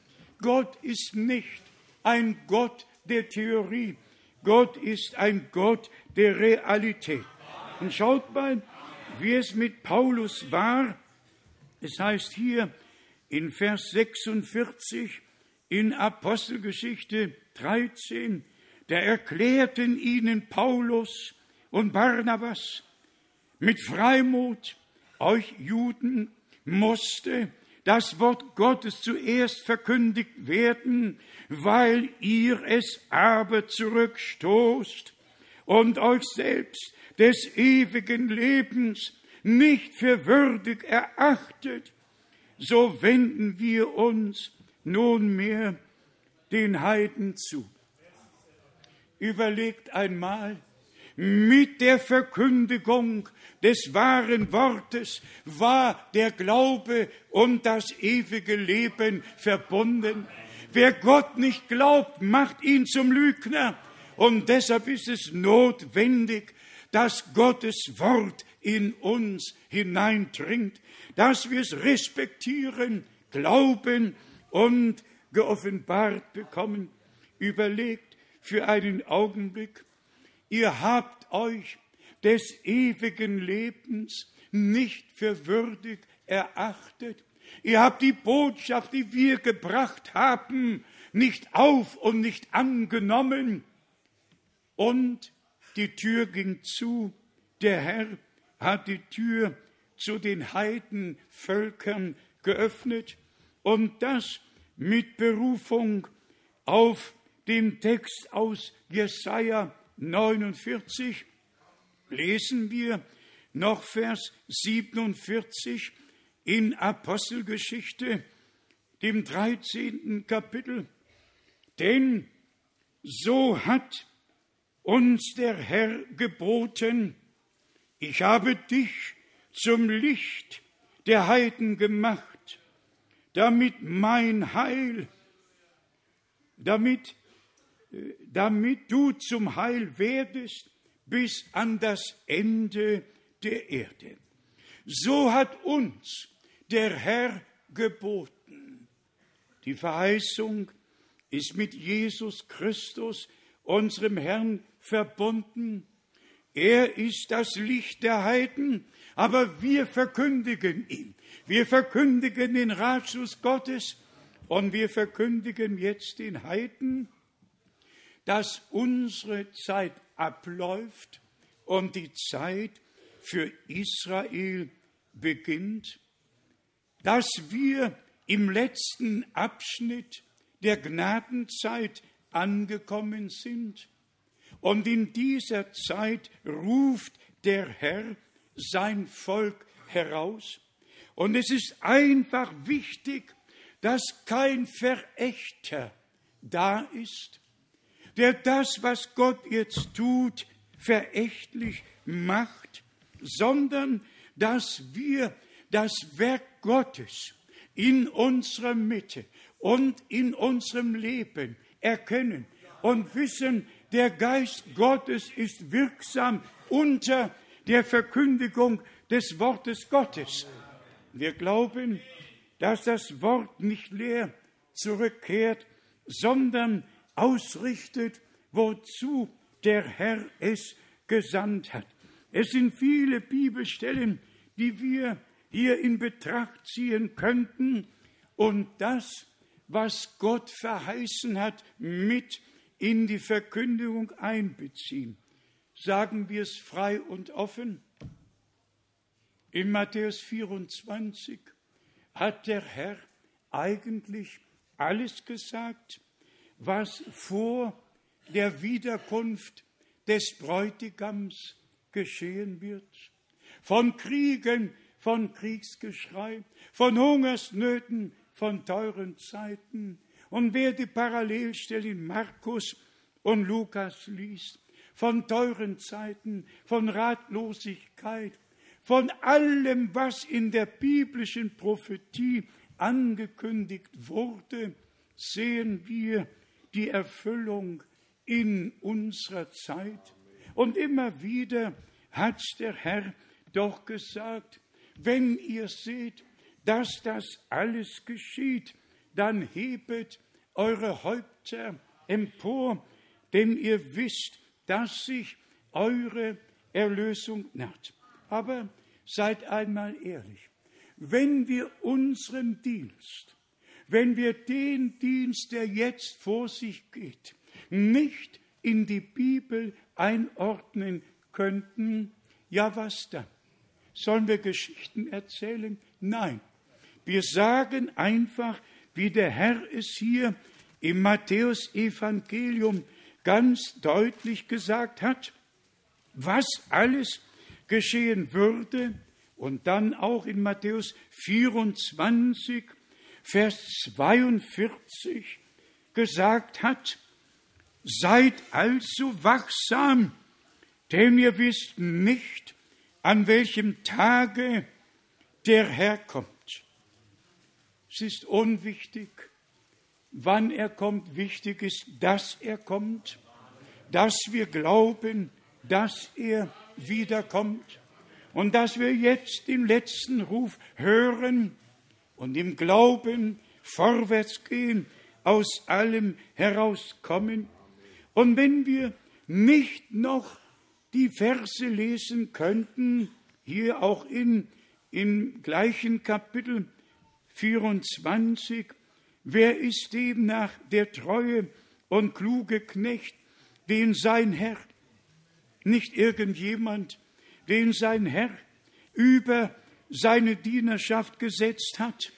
Gott ist nicht ein Gott der Theorie. Gott ist ein Gott der Realität. Und schaut mal, wie es mit Paulus war. Es heißt hier in Vers 46 in Apostelgeschichte 13, da erklärten ihnen Paulus und Barnabas mit Freimut, euch Juden musste das Wort Gottes zuerst verkündigt werden, weil ihr es aber zurückstoßt und euch selbst des ewigen Lebens nicht für würdig erachtet, so wenden wir uns nunmehr den Heiden zu. Überlegt einmal, mit der Verkündigung des wahren Wortes war der Glaube und das ewige Leben verbunden. Wer Gott nicht glaubt, macht ihn zum Lügner. Und deshalb ist es notwendig, dass Gottes Wort in uns hineindringt, dass wir es respektieren, glauben und geoffenbart bekommen. Überlegt für einen Augenblick, ihr habt euch des ewigen Lebens nicht für würdig erachtet. Ihr habt die Botschaft, die wir gebracht haben, nicht auf und nicht angenommen. Und die Tür ging zu. Der Herr hat die Tür zu den Heidenvölkern geöffnet und das mit Berufung auf den Text aus Jesaja 49 lesen wir noch Vers 47 in Apostelgeschichte, dem 13. Kapitel. Denn so hat uns der Herr geboten, ich habe dich zum Licht der Heiden gemacht, damit mein Heil, damit damit du zum Heil werdest bis an das Ende der Erde. So hat uns der Herr geboten. Die Verheißung ist mit Jesus Christus, unserem Herrn, verbunden. Er ist das Licht der Heiden, aber wir verkündigen ihn. Wir verkündigen den Ratschluss Gottes und wir verkündigen jetzt den Heiden, dass unsere Zeit abläuft und die Zeit für Israel beginnt, dass wir im letzten Abschnitt der Gnadenzeit angekommen sind und in dieser Zeit ruft der Herr sein Volk heraus. Und es ist einfach wichtig, dass kein Verächter da ist, der das, was Gott jetzt tut, verächtlich macht, sondern dass wir das Werk Gottes in unserer Mitte und in unserem Leben erkennen und wissen, der Geist Gottes ist wirksam unter der Verkündigung des Wortes Gottes. Wir glauben, dass das Wort nicht leer zurückkehrt, sondern ausrichtet, wozu der Herr es gesandt hat. Es sind viele Bibelstellen, die wir hier in Betracht ziehen könnten und das, was Gott verheißen hat, mit in die Verkündigung einbeziehen. Sagen wir es frei und offen. In Matthäus 24 hat der Herr eigentlich alles gesagt, was vor der Wiederkunft des Bräutigams geschehen wird. von Kriegen, von Kriegsgeschrei, von Hungersnöten, von teuren Zeiten. Und wer die Parallelstelle in Markus und Lukas liest, von teuren Zeiten, von Ratlosigkeit, von allem, was in der biblischen Prophetie angekündigt wurde, sehen wir die Erfüllung in unserer Zeit. Und immer wieder hat der Herr doch gesagt, wenn ihr seht, dass das alles geschieht, dann hebet eure Häupter empor, denn ihr wisst, dass sich eure Erlösung naht. Aber seid einmal ehrlich, wenn wir unseren Dienst, wenn wir den Dienst, der jetzt vor sich geht, nicht in die Bibel einordnen könnten, ja was dann? Sollen wir Geschichten erzählen? Nein. Wir sagen einfach, wie der Herr es hier im Matthäus-Evangelium ganz deutlich gesagt hat, was alles geschehen würde und dann auch in Matthäus 24, Vers 42 gesagt hat, seid also wachsam, denn ihr wisst nicht, an welchem Tage der Herr kommt. Es ist unwichtig, wann er kommt. Wichtig ist, dass er kommt, dass wir glauben, dass er wiederkommt und dass wir jetzt den letzten Ruf hören und im Glauben vorwärts gehen, aus allem herauskommen. Und wenn wir nicht noch die Verse lesen könnten, hier auch in, im gleichen Kapitel 24, wer ist demnach der treue und kluge Knecht, den sein Herr, nicht irgendjemand, den sein Herr über seine Dienerschaft gesetzt hat,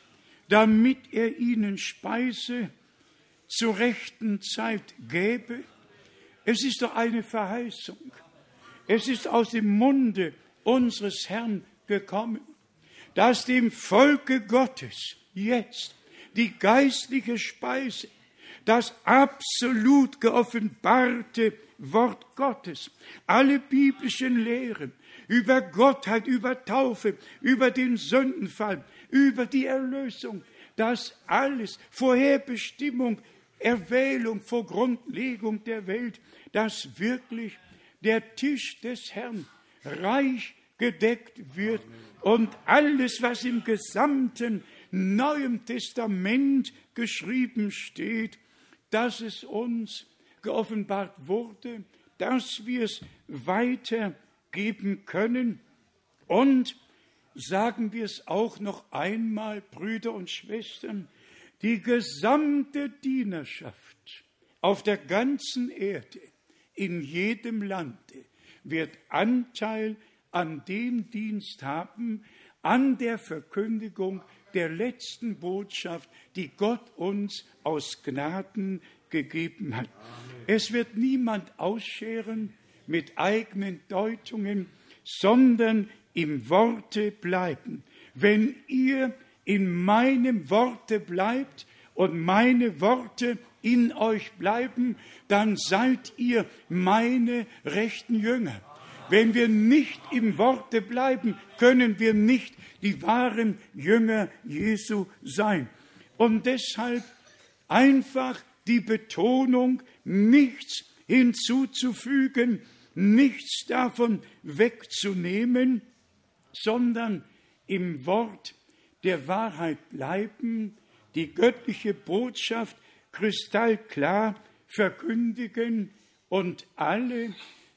damit er ihnen Speise zur rechten Zeit gäbe? Es ist doch eine Verheißung. Es ist aus dem Munde unseres Herrn gekommen, dass dem Volke Gottes jetzt die geistliche Speise, das absolut geoffenbarte Wort Gottes, alle biblischen Lehren über Gottheit, über Taufe, über den Sündenfall, über die Erlösung, das alles, Vorherbestimmung, Erwählung vor Grundlegung der Welt, das wirklich der Tisch des Herrn reich gedeckt wird und alles, was im gesamten Neuen Testament geschrieben steht, dass es uns geoffenbart wurde, dass wir es weitergeben können. Und sagen wir es auch noch einmal, Brüder und Schwestern, die gesamte Dienerschaft auf der ganzen Erde in jedem Lande wird Anteil an dem Dienst haben, an der Verkündigung der letzten Botschaft, die Gott uns aus Gnaden gegeben hat. Es wird niemand ausscheren mit eigenen Deutungen, sondern im Worte bleiben. Wenn ihr in meinem Worte bleibt und meine Worte in euch bleiben, dann seid ihr meine rechten Jünger. Wenn wir nicht im Worte bleiben, können wir nicht die wahren Jünger Jesu sein. Und deshalb einfach die Betonung, nichts hinzuzufügen, nichts davon wegzunehmen, sondern im Wort der Wahrheit bleiben, die göttliche Botschaft kristallklar verkündigen und alle,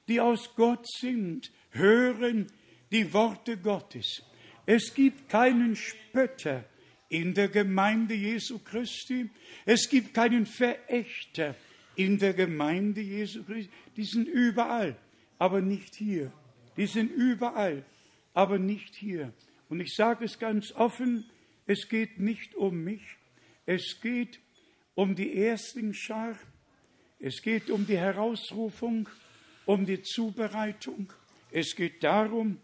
die aus Gott sind, hören die Worte Gottes. Es gibt keinen Spötter in der Gemeinde Jesu Christi. Es gibt keinen Verächter in der Gemeinde Jesu Christi. Die sind überall, aber nicht hier. Die sind überall, aber nicht hier. Und ich sage es ganz offen, es geht nicht um mich, es geht um die Erstlingsschar, es geht um die Herausrufung, um die Zubereitung. Es geht darum,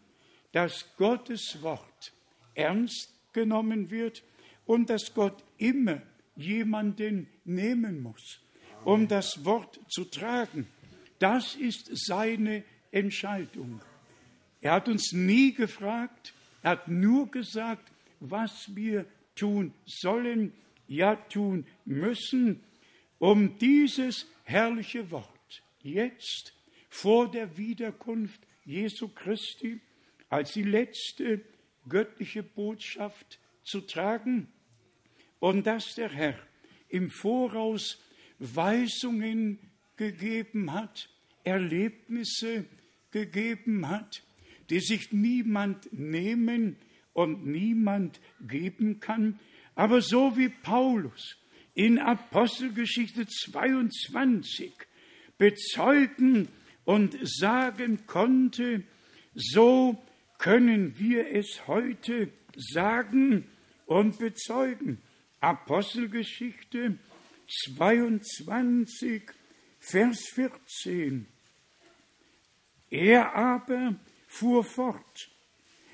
dass Gottes Wort ernst genommen wird und dass Gott immer jemanden nehmen muss, um das Wort zu tragen. Das ist seine Entscheidung. Er hat uns nie gefragt, er hat nur gesagt, was wir tun sollen, ja tun müssen, um dieses herrliche Wort jetzt vor der Wiederkunft Jesu Christi als die letzte göttliche Botschaft zu tragen und dass der Herr im Voraus Weisungen gegeben hat, Erlebnisse gegeben hat, die sich niemand nehmen und niemand geben kann. Aber so wie Paulus in Apostelgeschichte 22 bezeugen und sagen konnte, so können wir es heute sagen und bezeugen. Apostelgeschichte 22, Vers 14. Er aber fuhr fort,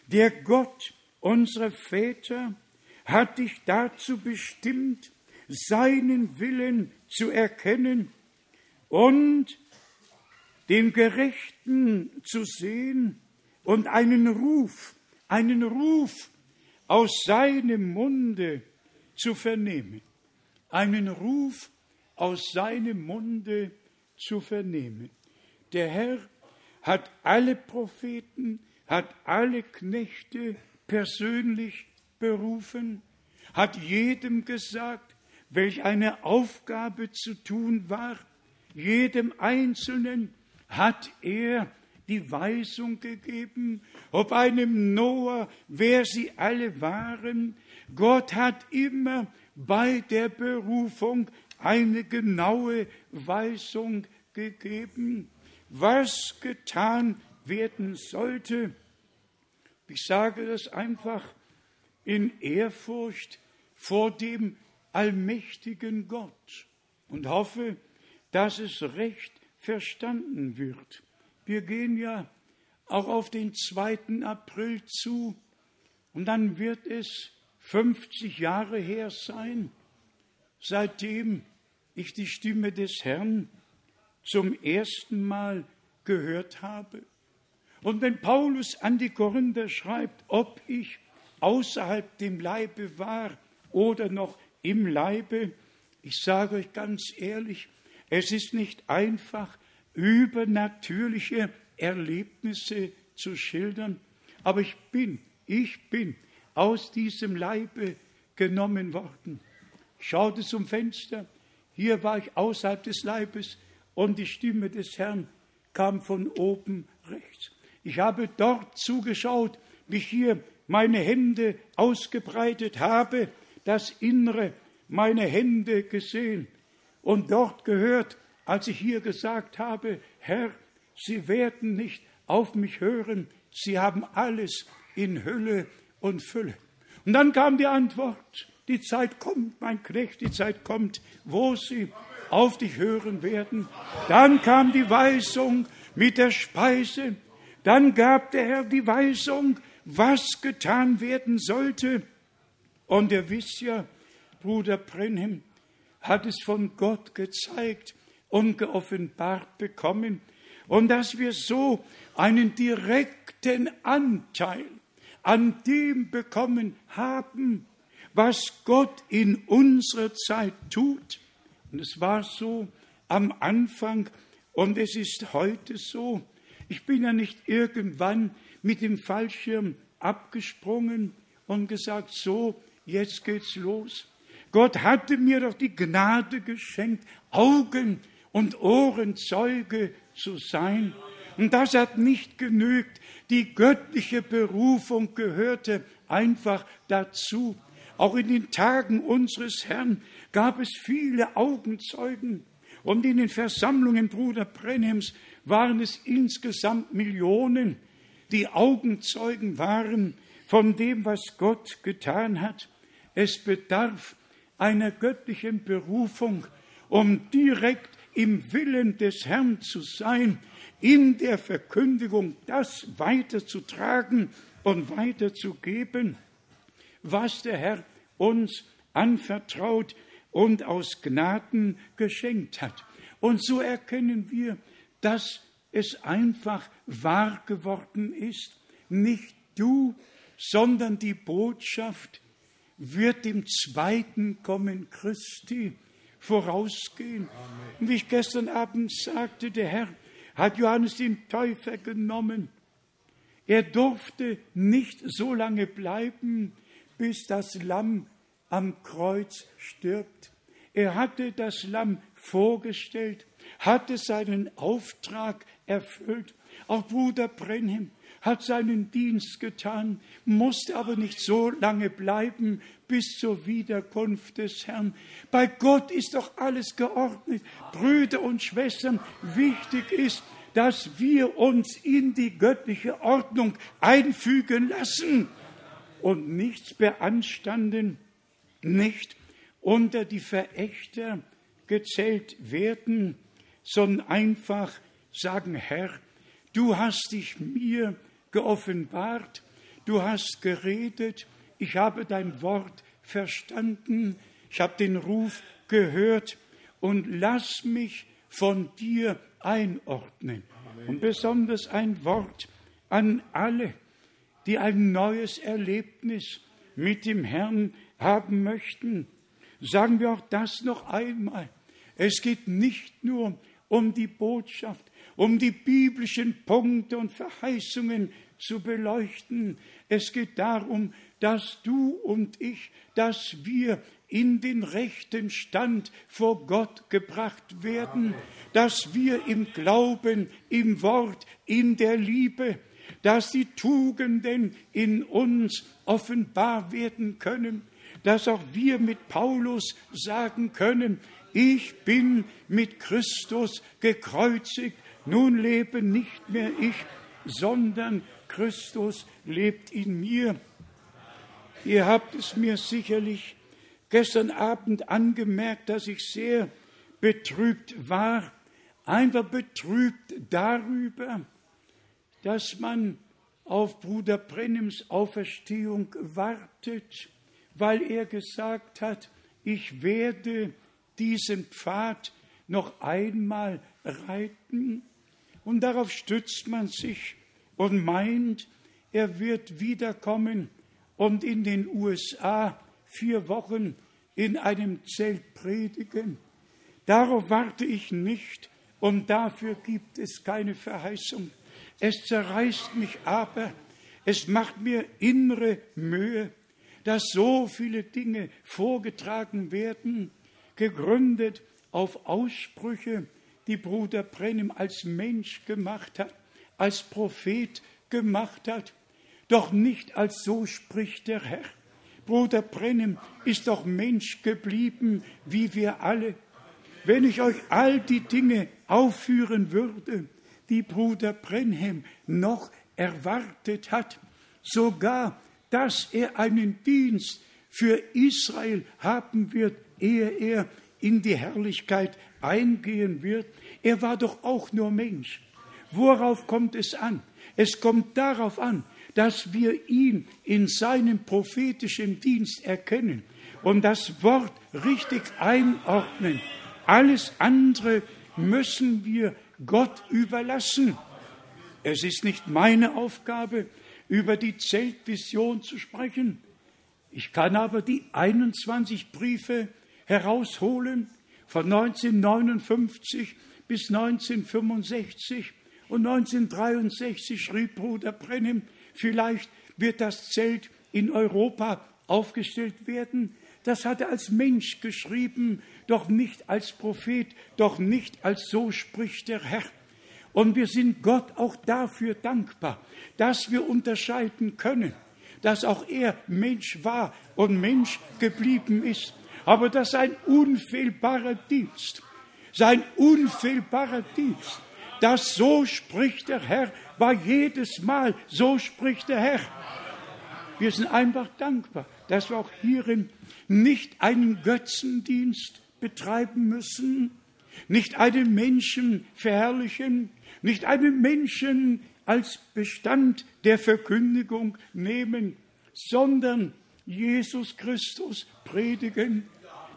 der Gott unserer Väter hat dich dazu bestimmt, seinen Willen zu erkennen und den Gerechten zu sehen und einen Ruf, einen Ruf aus seinem Munde zu vernehmen, einen Ruf aus seinem Munde zu vernehmen. Der Herr hat alle Propheten, hat alle Knechte persönlich berufen, hat jedem gesagt, welch eine Aufgabe zu tun war. Jedem Einzelnen hat er die Weisung gegeben, ob einem Noah, wer sie alle waren. Gott hat immer bei der Berufung eine genaue Weisung gegeben, was getan werden sollte. Ich sage das einfach in Ehrfurcht vor dem allmächtigen Gott und hoffe, dass es recht verstanden wird. Wir gehen ja auch auf den 2. April zu und dann wird es 50 Jahre her sein, seitdem ich die Stimme des Herrn zum ersten Mal gehört habe. Und wenn Paulus an die Korinther schreibt, ob ich außerhalb dem Leibe war oder noch im Leibe, ich sage euch ganz ehrlich, es ist nicht einfach, übernatürliche Erlebnisse zu schildern, aber ich bin, ich bin aus diesem Leibe genommen worden. Ich schaute zum Fenster, hier war ich außerhalb des Leibes und die Stimme des Herrn kam von oben rechts. Ich habe dort zugeschaut, wie ich hier meine Hände ausgebreitet habe, das Innere meine Hände gesehen und dort gehört, als ich hier gesagt habe, Herr, Sie werden nicht auf mich hören, Sie haben alles in Hülle und Fülle. Und dann kam die Antwort, die Zeit kommt, mein Knecht, die Zeit kommt, wo Sie auf dich hören werden. Dann kam die Weisung mit der Speise, dann gab der Herr die Weisung, was getan werden sollte. Und ihr wisst ja, Bruder Brenhem hat es von Gott gezeigt, ungeoffenbart bekommen und dass wir so einen direkten Anteil an dem bekommen haben, was Gott in unserer Zeit tut. Und es war so am Anfang und es ist heute so. Ich bin ja nicht irgendwann mit dem Fallschirm abgesprungen und gesagt, so, jetzt geht's los. Gott hatte mir doch die Gnade geschenkt, Augen und Ohrenzeuge zu sein. Und das hat nicht genügt. Die göttliche Berufung gehörte einfach dazu. Auch in den Tagen unseres Herrn gab es viele Augenzeugen. Und in den Versammlungen Bruder Brenhems waren es insgesamt Millionen, die Augenzeugen waren von dem, was Gott getan hat. Es bedarf einer göttlichen Berufung, um direkt im Willen des Herrn zu sein, in der Verkündigung das weiterzutragen und weiterzugeben, was der Herr uns anvertraut und aus Gnaden geschenkt hat. Und so erkennen wir, dass es einfach wahr geworden ist, nicht du, sondern die Botschaft wird dem zweiten Kommen Christi vorausgehen. Und wie ich gestern Abend sagte, der Herr hat Johannes den Täufer genommen. Er durfte nicht so lange bleiben, bis das Lamm am Kreuz stirbt. Er hatte das Lamm vorgestellt, hatte seinen Auftrag erfüllt. Auch Bruder Brenhem hat seinen Dienst getan, musste aber nicht so lange bleiben bis zur Wiederkunft des Herrn. Bei Gott ist doch alles geordnet. Brüder und Schwestern, wichtig ist, dass wir uns in die göttliche Ordnung einfügen lassen und nichts beanstanden, nicht unter die Verächter gezählt werden, sondern einfach sagen, Herr, du hast dich mir geoffenbart, du hast geredet, ich habe dein Wort verstanden, ich habe den Ruf gehört und lass mich von dir einordnen. Und besonders ein Wort an alle, die ein neues Erlebnis mit dem Herrn haben möchten. Sagen wir auch das noch einmal. Es geht nicht nur um die Botschaft, um die biblischen Punkte und Verheißungen zu beleuchten. Es geht darum, dass du und ich, dass wir in den rechten Stand vor Gott gebracht werden, dass wir im Glauben, im Wort, in der Liebe, dass die Tugenden in uns offenbar werden können, dass auch wir mit Paulus sagen können, ich bin mit Christus gekreuzigt, nun lebe nicht mehr ich, sondern Christus lebt in mir. Ihr habt es mir sicherlich gestern Abend angemerkt, dass ich sehr betrübt war, einfach betrübt darüber, dass man auf Bruder Brennims Auferstehung wartet, weil er gesagt hat, ich werde diesen Pfad noch einmal reiten. Und darauf stützt man sich und meint, er wird wiederkommen und in den USA vier Wochen in einem Zelt predigen. Darauf warte ich nicht und dafür gibt es keine Verheißung. Es zerreißt mich aber, es macht mir innere Mühe, dass so viele Dinge vorgetragen werden, gegründet auf Aussprüche, die Bruder Brennim als Mensch gemacht hat, als Prophet gemacht hat, doch nicht als so spricht der Herr. Bruder Brennim ist doch Mensch geblieben, wie wir alle. Wenn ich euch all die Dinge aufführen würde, die Bruder Brenhem noch erwartet hat, sogar, dass er einen Dienst für Israel haben wird, ehe er in die Herrlichkeit eingehen wird. Er war doch auch nur Mensch. Worauf kommt es an? Es kommt darauf an, dass wir ihn in seinem prophetischen Dienst erkennen und das Wort richtig einordnen. Alles andere müssen wir Gott überlassen. Es ist nicht meine Aufgabe, über die Zeltvision zu sprechen. Ich kann aber die 21 Briefe herausholen von 1959 bis 1965 und 1963 schrieb Bruder Brennim, vielleicht wird das Zelt in Europa aufgestellt werden. Das hat er als Mensch geschrieben, doch nicht als Prophet, doch nicht als so spricht der Herr. Und wir sind Gott auch dafür dankbar, dass wir unterscheiden können, dass auch er Mensch war und Mensch geblieben ist aber das ist ein unfehlbarer Dienst. Sein unfehlbarer Dienst. Das so spricht der Herr, war jedes Mal, so spricht der Herr. Wir sind einfach dankbar, dass wir auch hierin nicht einen Götzendienst betreiben müssen, nicht einen Menschen verherrlichen, nicht einen Menschen als Bestand der Verkündigung nehmen, sondern Jesus Christus predigen,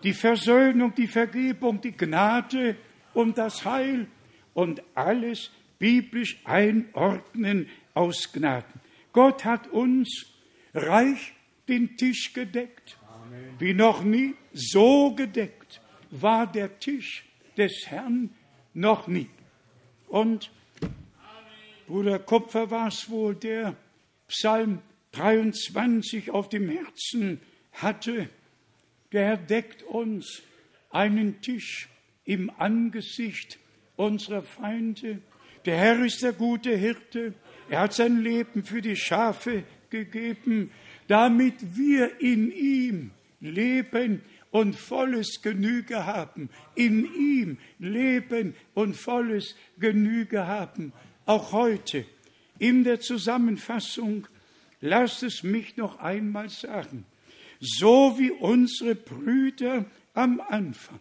die Versöhnung, die Vergebung, die Gnade und das Heil und alles biblisch einordnen aus Gnaden. Gott hat uns reich den Tisch gedeckt, Amen. wie noch nie so gedeckt war der Tisch des Herrn noch nie. Und Bruder Kupfer war es wohl, der Psalm 23 auf dem Herzen hatte. Der Herr deckt uns einen Tisch im Angesicht unserer Feinde. Der Herr ist der gute Hirte. Er hat sein Leben für die Schafe gegeben, damit wir in ihm leben und volles Genüge haben. In ihm leben und volles Genüge haben. Auch heute in der Zusammenfassung, lasst es mich noch einmal sagen, so wie unsere Brüder am Anfang.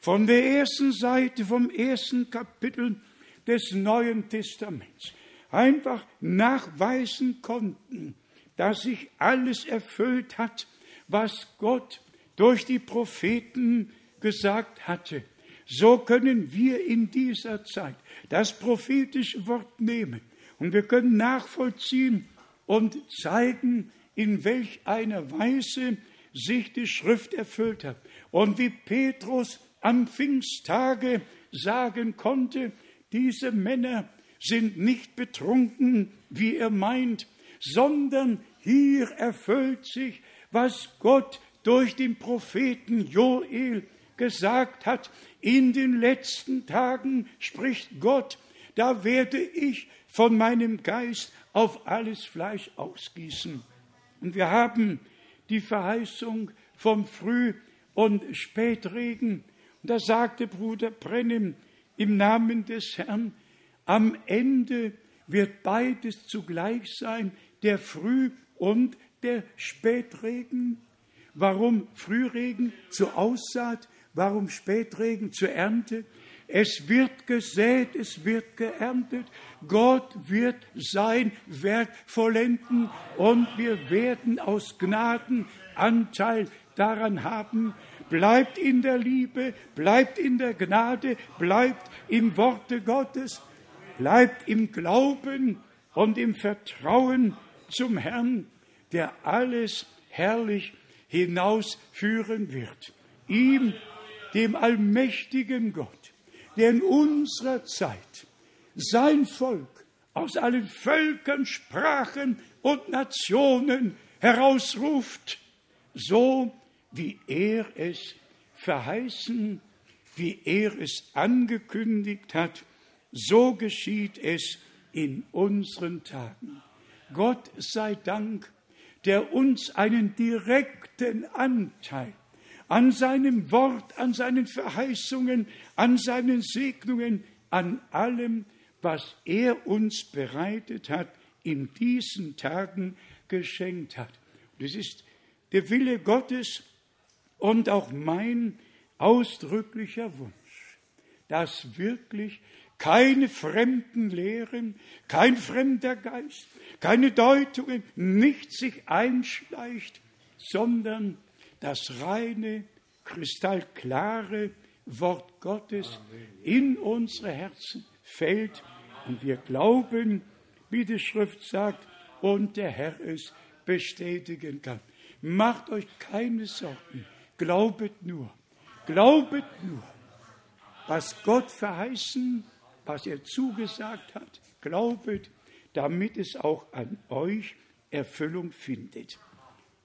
Von der ersten Seite, vom ersten Kapitel des Neuen Testaments. Einfach nachweisen konnten, dass sich alles erfüllt hat, was Gott durch die Propheten gesagt hatte. So können wir in dieser Zeit das prophetische Wort nehmen. Und wir können nachvollziehen und zeigen, in welch einer Weise sich die Schrift erfüllt hat. Und wie Petrus am Pfingsttage sagen konnte, diese Männer sind nicht betrunken, wie er meint, sondern hier erfüllt sich, was Gott durch den Propheten Joel gesagt hat, in den letzten Tagen spricht Gott, da werde ich von meinem Geist auf alles Fleisch ausgießen. Und wir haben die Verheißung vom Früh- und Spätregen. Und da sagte Bruder Brennim im Namen des Herrn, am Ende wird beides zugleich sein, der Früh- und der Spätregen. Warum Frühregen zur Aussaat? Warum Spätregen zur Ernte? Es wird gesät, es wird geerntet. Gott wird sein Werk vollenden und wir werden aus Gnaden Anteil daran haben. Bleibt in der Liebe, bleibt in der Gnade, bleibt im Worte Gottes, bleibt im Glauben und im Vertrauen zum Herrn, der alles herrlich hinausführen wird. Ihm, dem allmächtigen Gott, der in unserer Zeit sein Volk aus allen Völkern, Sprachen und Nationen herausruft, so wie er es verheißen, wie er es angekündigt hat, so geschieht es in unseren Tagen. Gott sei Dank, der uns einen direkten Anteil an seinem Wort, an seinen Verheißungen, an seinen Segnungen, an allem, was er uns bereitet hat, in diesen Tagen geschenkt hat. Das ist der Wille Gottes und auch mein ausdrücklicher Wunsch, dass wirklich keine fremden Lehren, kein fremder Geist, keine Deutungen, nichts sich einschleicht, sondern das reine, kristallklare Wort Gottes in unsere Herzen fällt und wir glauben, wie die Schrift sagt, und der Herr es bestätigen kann. Macht euch keine Sorgen, glaubet nur, glaubet nur, was Gott verheißen was er zugesagt hat, glaubet, damit es auch an euch Erfüllung findet.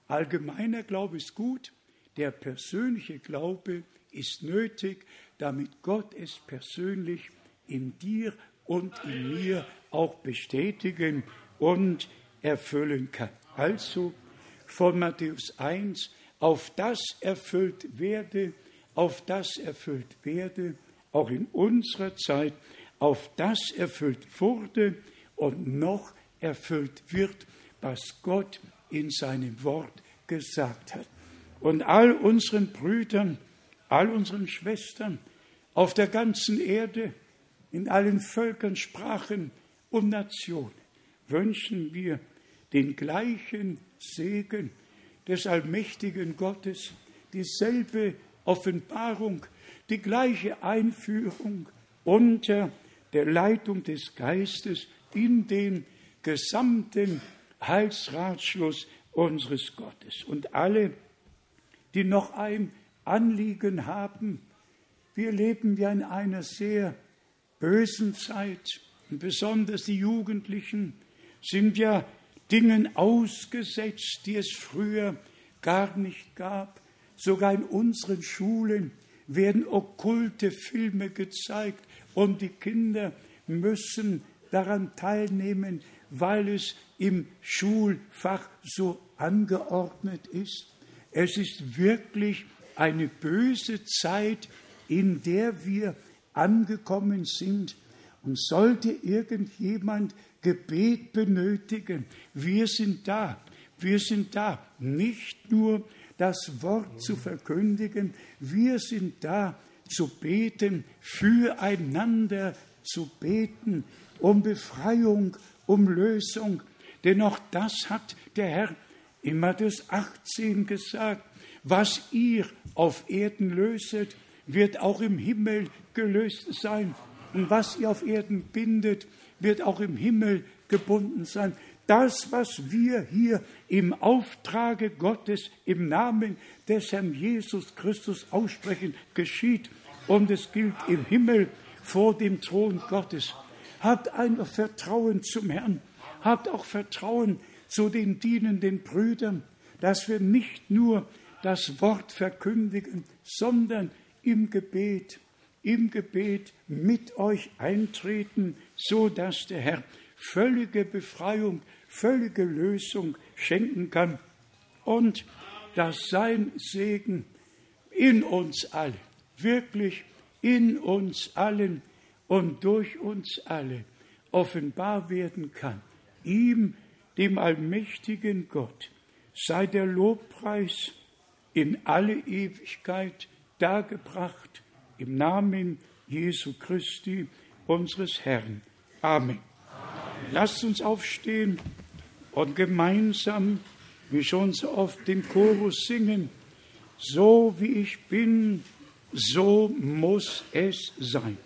Allgemeiner Glaube ist gut, der persönliche Glaube ist nötig, damit Gott es persönlich in dir und in mir auch bestätigen und erfüllen kann. Also von Matthäus 1, auf das erfüllt werde, auf das erfüllt werde, auch in unserer Zeit auf das erfüllt wurde und noch erfüllt wird, was Gott in seinem Wort gesagt hat. Und all unseren Brüdern, all unseren Schwestern auf der ganzen Erde, in allen Völkern, Sprachen und Nationen wünschen wir den gleichen Segen des allmächtigen Gottes, dieselbe Offenbarung, die gleiche Einführung unter der Leitung des Geistes in den gesamten Heilsratschluss unseres Gottes. Und alle, die noch ein Anliegen haben, wir leben ja in einer sehr bösen Zeit, und besonders die Jugendlichen sind ja Dingen ausgesetzt, die es früher gar nicht gab. Sogar in unseren Schulen werden okkulte Filme gezeigt und die Kinder müssen daran teilnehmen, weil es im Schulfach so angeordnet ist. Es ist wirklich eine böse Zeit, in der wir angekommen sind. Und sollte irgendjemand Gebet benötigen, wir sind da. Wir sind da, nicht nur das Wort zu verkündigen, wir sind da zu beten, füreinander zu beten, um Befreiung, um Lösung. Denn auch das hat der Herr in Matthäus 18 gesagt. Was ihr auf Erden löset, wird auch im Himmel gelöst sein. Und was ihr auf Erden bindet, wird auch im Himmel gebunden sein. Das, was wir hier im Auftrage Gottes, im Namen des Herrn Jesus Christus aussprechen, geschieht. Und es gilt im Himmel vor dem Thron Gottes. Habt ein Vertrauen zum Herrn. Habt auch Vertrauen zu den dienenden Brüdern, dass wir nicht nur das Wort verkündigen, sondern im Gebet, im Gebet mit euch eintreten, so dass der Herr völlige Befreiung, völlige Lösung schenken kann und dass sein Segen in uns alle, wirklich in uns allen und durch uns alle offenbar werden kann. Ihm, dem allmächtigen Gott, sei der Lobpreis in alle Ewigkeit dargebracht im Namen Jesu Christi, unseres Herrn. Amen. Amen. Lasst uns aufstehen und gemeinsam, wie schon so oft, den Chorus singen. So wie ich bin, so muss es sein.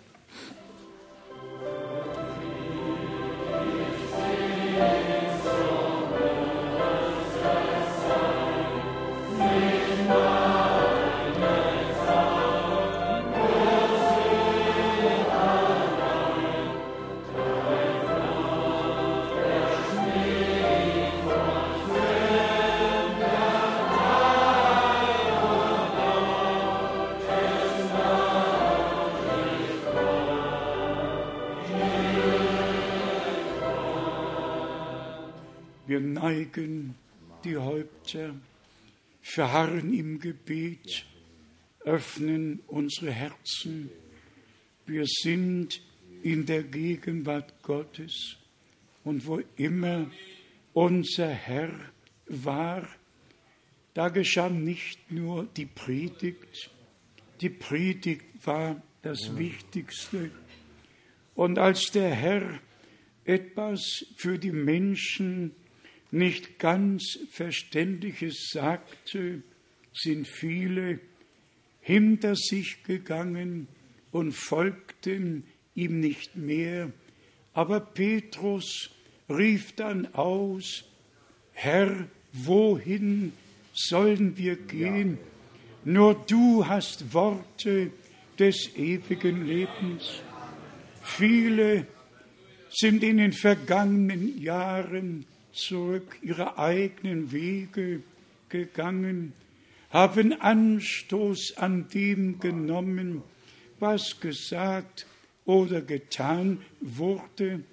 Verharren im Gebet, öffnen unsere Herzen. Wir sind in der Gegenwart Gottes und wo immer unser Herr war, da geschah nicht nur die Predigt, die Predigt war das. Wichtigste. Und als der Herr etwas für die Menschen nicht ganz Verständliches sagte, sind viele hinter sich gegangen und folgten ihm nicht mehr. Aber Petrus rief dann aus, Herr, wohin sollen wir gehen? Nur du hast Worte des ewigen Lebens. Viele sind in den vergangenen Jahren zurück ihre eigenen Wege gegangen, haben Anstoß an dem genommen, was gesagt oder getan wurde.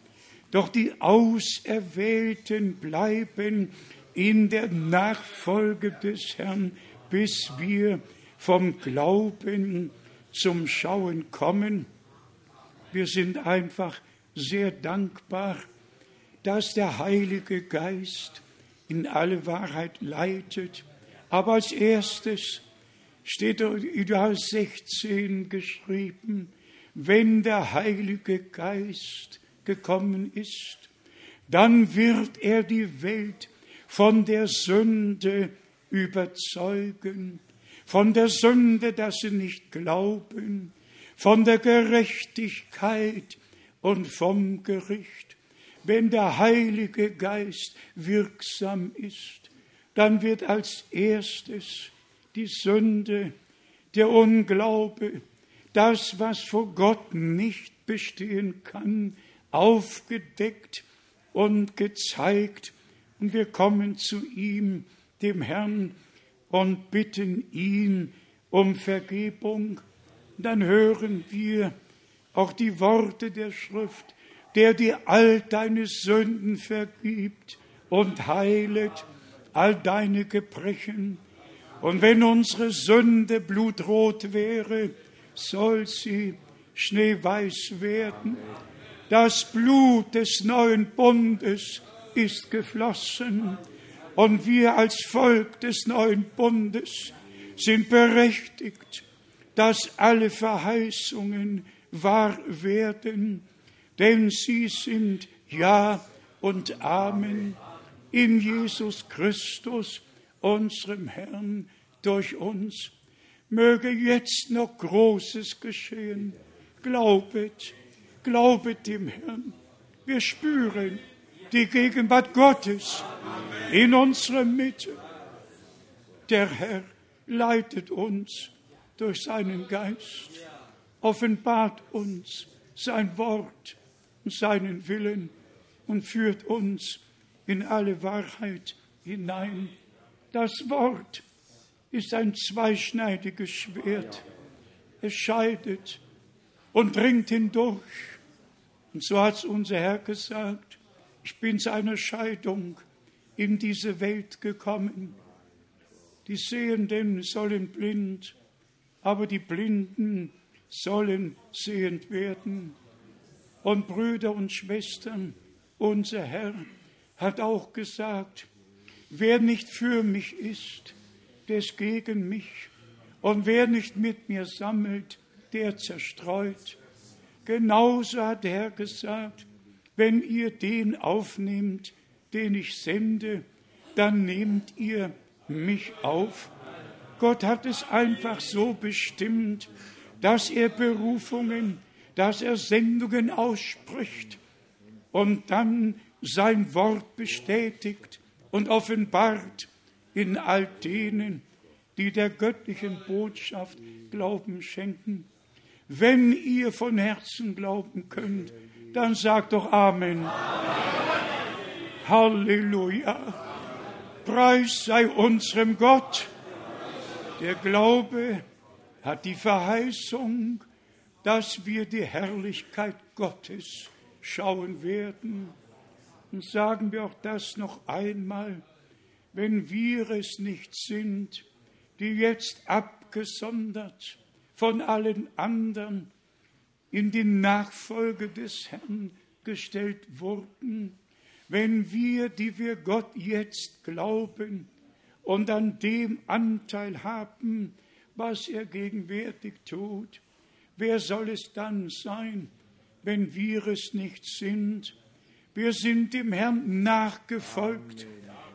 Doch die Auserwählten bleiben in der Nachfolge des Herrn, bis wir vom Glauben zum Schauen kommen. Wir sind einfach sehr dankbar dass der Heilige Geist in alle Wahrheit leitet. Aber als erstes steht in Johannes 16 geschrieben, wenn der Heilige Geist gekommen ist, dann wird er die Welt von der Sünde überzeugen, von der Sünde, dass sie nicht glauben, von der Gerechtigkeit und vom Gericht. Wenn der Heilige Geist wirksam ist, dann wird als erstes die Sünde, der Unglaube, das, was vor Gott nicht bestehen kann, aufgedeckt und gezeigt. Und wir kommen zu ihm, dem Herrn, und bitten ihn um Vergebung. Dann hören wir auch die Worte der Schrift, der dir all deine Sünden vergibt und heilet all deine Gebrechen. Und wenn unsere Sünde blutrot wäre, soll sie schneeweiß werden. Das Blut des neuen Bundes ist geflossen und wir als Volk des neuen Bundes sind berechtigt, dass alle Verheißungen wahr werden, denn sie sind Ja und Amen in Jesus Christus, unserem Herrn, durch uns. Möge jetzt noch Großes geschehen. Glaubet, glaubet dem Herrn. Wir spüren die Gegenwart Gottes in unserer Mitte. Der Herr leitet uns durch seinen Geist, offenbart uns sein Wort seinen Willen und führt uns in alle Wahrheit hinein. Das Wort ist ein zweischneidiges Schwert. Es scheidet und dringt hindurch. Und so hat unser Herr gesagt, ich bin zu einer Scheidung in diese Welt gekommen. Die Sehenden sollen blind, aber die Blinden sollen sehend werden. Und Brüder und Schwestern, unser Herr hat auch gesagt, wer nicht für mich ist, der ist gegen mich. Und wer nicht mit mir sammelt, der zerstreut. Genauso hat der Herr gesagt, wenn ihr den aufnehmt, den ich sende, dann nehmt ihr mich auf. Gott hat es einfach so bestimmt, dass er Berufungen, dass er Sendungen ausspricht und dann sein Wort bestätigt und offenbart in all denen, die der göttlichen Botschaft Glauben schenken. Wenn ihr von Herzen glauben könnt, dann sagt doch Amen. Amen. Halleluja. Preis sei unserem Gott. Der Glaube hat die Verheißung, dass wir die Herrlichkeit Gottes schauen werden. Und sagen wir auch das noch einmal, wenn wir es nicht sind, die jetzt abgesondert von allen anderen in die Nachfolge des Herrn gestellt wurden, wenn wir, die wir Gott jetzt glauben und an dem Anteil haben, was er gegenwärtig tut, wer soll es dann sein, wenn wir es nicht sind? Wir sind dem Herrn nachgefolgt,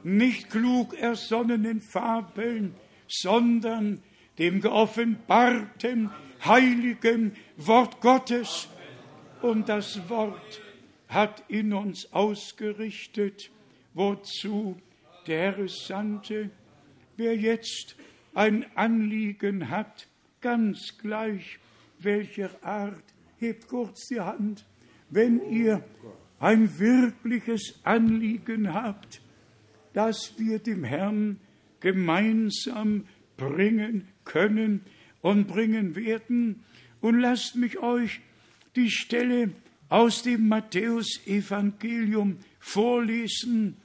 nicht klug ersonnenen Fabeln, sondern dem geoffenbarten, heiligen Wort Gottes. Und das Wort hat in uns ausgerichtet, wozu der Herr sandte. Wer jetzt ein Anliegen hat, ganz gleich welcher Art, hebt kurz die Hand. Wenn ihr ein wirkliches Anliegen habt, das wir dem Herrn gemeinsam bringen können und bringen werden. Und lasst mich euch die Stelle aus dem Matthäusevangelium vorlesen,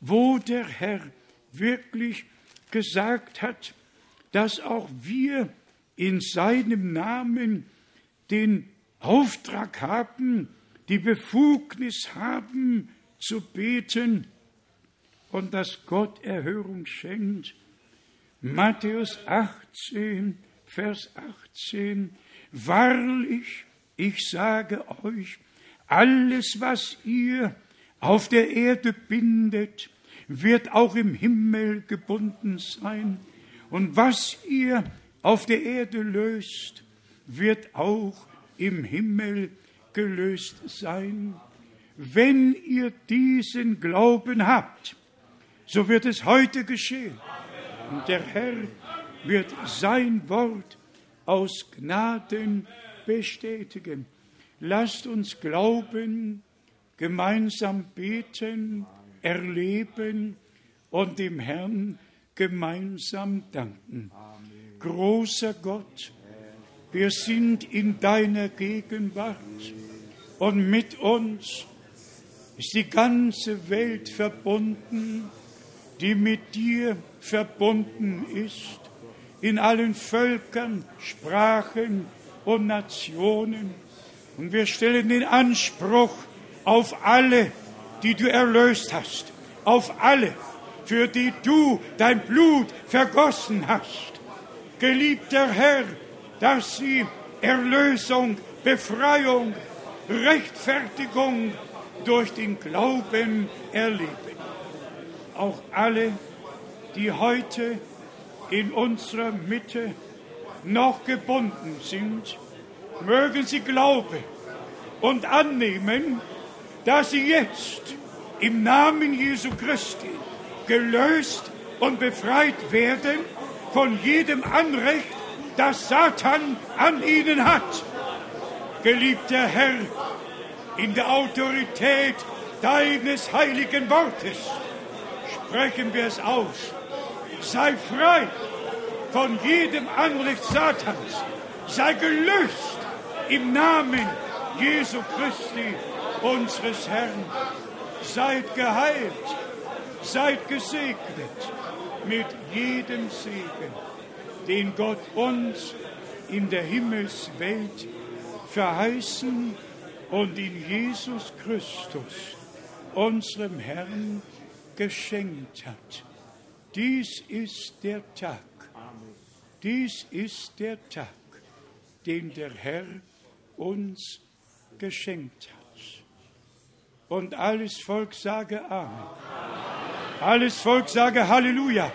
wo der Herr wirklich gesagt hat, dass auch wir in seinem Namen den Auftrag haben, die Befugnis haben zu beten und dass Gott Erhörung schenkt. Matthäus 18, Vers 18. Wahrlich, ich sage euch, alles, was ihr auf der Erde bindet, wird auch im Himmel gebunden sein. Und was ihr auf der Erde löst, wird auch im Himmel gelöst sein. Wenn ihr diesen Glauben habt, so wird es heute geschehen. Und der Herr wird sein Wort aus Gnaden bestätigen. Lasst uns glauben, gemeinsam beten, erleben und dem Herrn gemeinsam danken. Großer Gott, wir sind in deiner Gegenwart und mit uns ist die ganze Welt verbunden, die mit dir verbunden ist, in allen Völkern, Sprachen und Nationen. Und wir stellen den Anspruch auf alle, die du erlöst hast, auf alle, für die du dein Blut vergossen hast. Geliebter Herr, dass sie Erlösung, Befreiung, Rechtfertigung durch den Glauben erleben. Auch alle, die heute in unserer Mitte noch gebunden sind, mögen sie glauben und annehmen, dass sie jetzt im Namen Jesu Christi gelöst und befreit werden von jedem Anrecht, das Satan an ihnen hat. Geliebter Herr, in der Autorität deines heiligen Wortes sprechen wir es aus. Sei frei von jedem Anrecht Satans. Sei gelöst im Namen Jesu Christi, unseres Herrn. Seid geheilt, seid gesegnet mit jedem Segen, den Gott uns in der Himmelswelt verheißen und in Jesus Christus, unserem Herrn, geschenkt hat. Dies ist der Tag. Dies ist der Tag, den der Herr uns geschenkt hat. Und alles Volk sage Amen. Alles Volk sage Halleluja.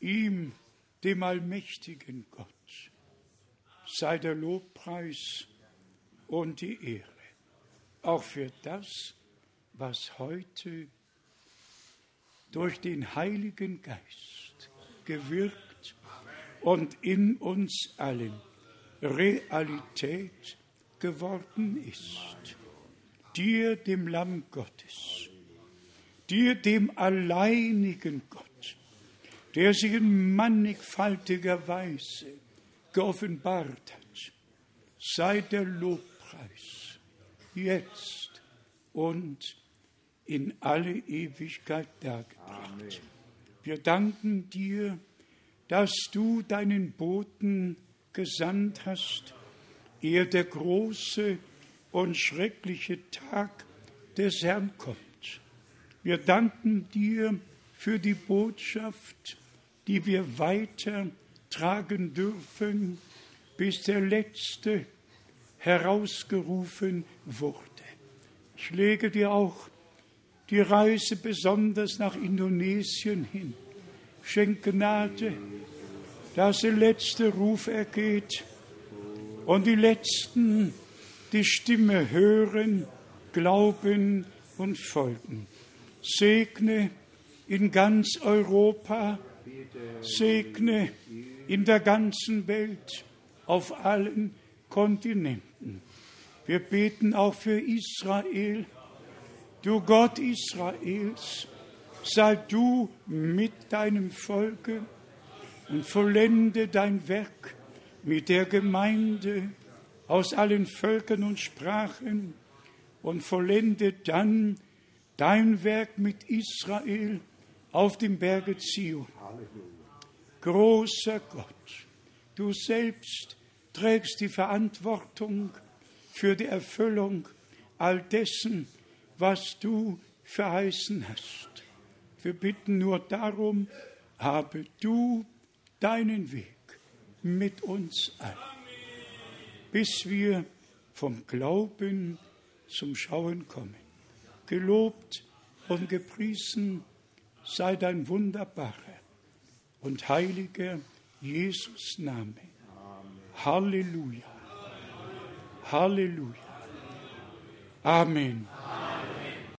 Ihm, dem allmächtigen Gott sei der Lobpreis und die Ehre, auch für das, was heute durch den Heiligen Geist gewirkt und in uns allen Realität geworden ist. Dir, dem Lamm Gottes, dir, dem alleinigen Gott, der sich in mannigfaltiger Weise geoffenbart hat, sei der Lobpreis jetzt und in alle Ewigkeit dargebracht. Wir danken dir, dass du deinen Boten gesandt hast, ehe der große und schreckliche Tag des Herrn kommt. Wir danken dir für die Botschaft, die wir weiter tragen dürfen, bis der Letzte herausgerufen wurde. Ich lege dir auch die Reise besonders nach Indonesien hin. Schenk Gnade, dass der letzte Ruf ergeht und die Letzten die Stimme hören, glauben und folgen. Segne in ganz Europa, segne in der ganzen Welt, auf allen Kontinenten. Wir beten auch für Israel. Du Gott Israels, sei du mit deinem Volke und vollende dein Werk mit der Gemeinde aus allen Völkern und Sprachen und vollende dann dein Werk mit Israel auf dem Berge Zion. Großer Gott, du selbst trägst die Verantwortung für die Erfüllung all dessen, was du verheißen hast. Wir bitten nur darum, habe du deinen Weg mit uns ein, bis wir vom Glauben zum Schauen kommen. Gelobt und gepriesen sei dein wunderbarer und heiliger Jesus Name. Halleluja. Halleluja. Amen.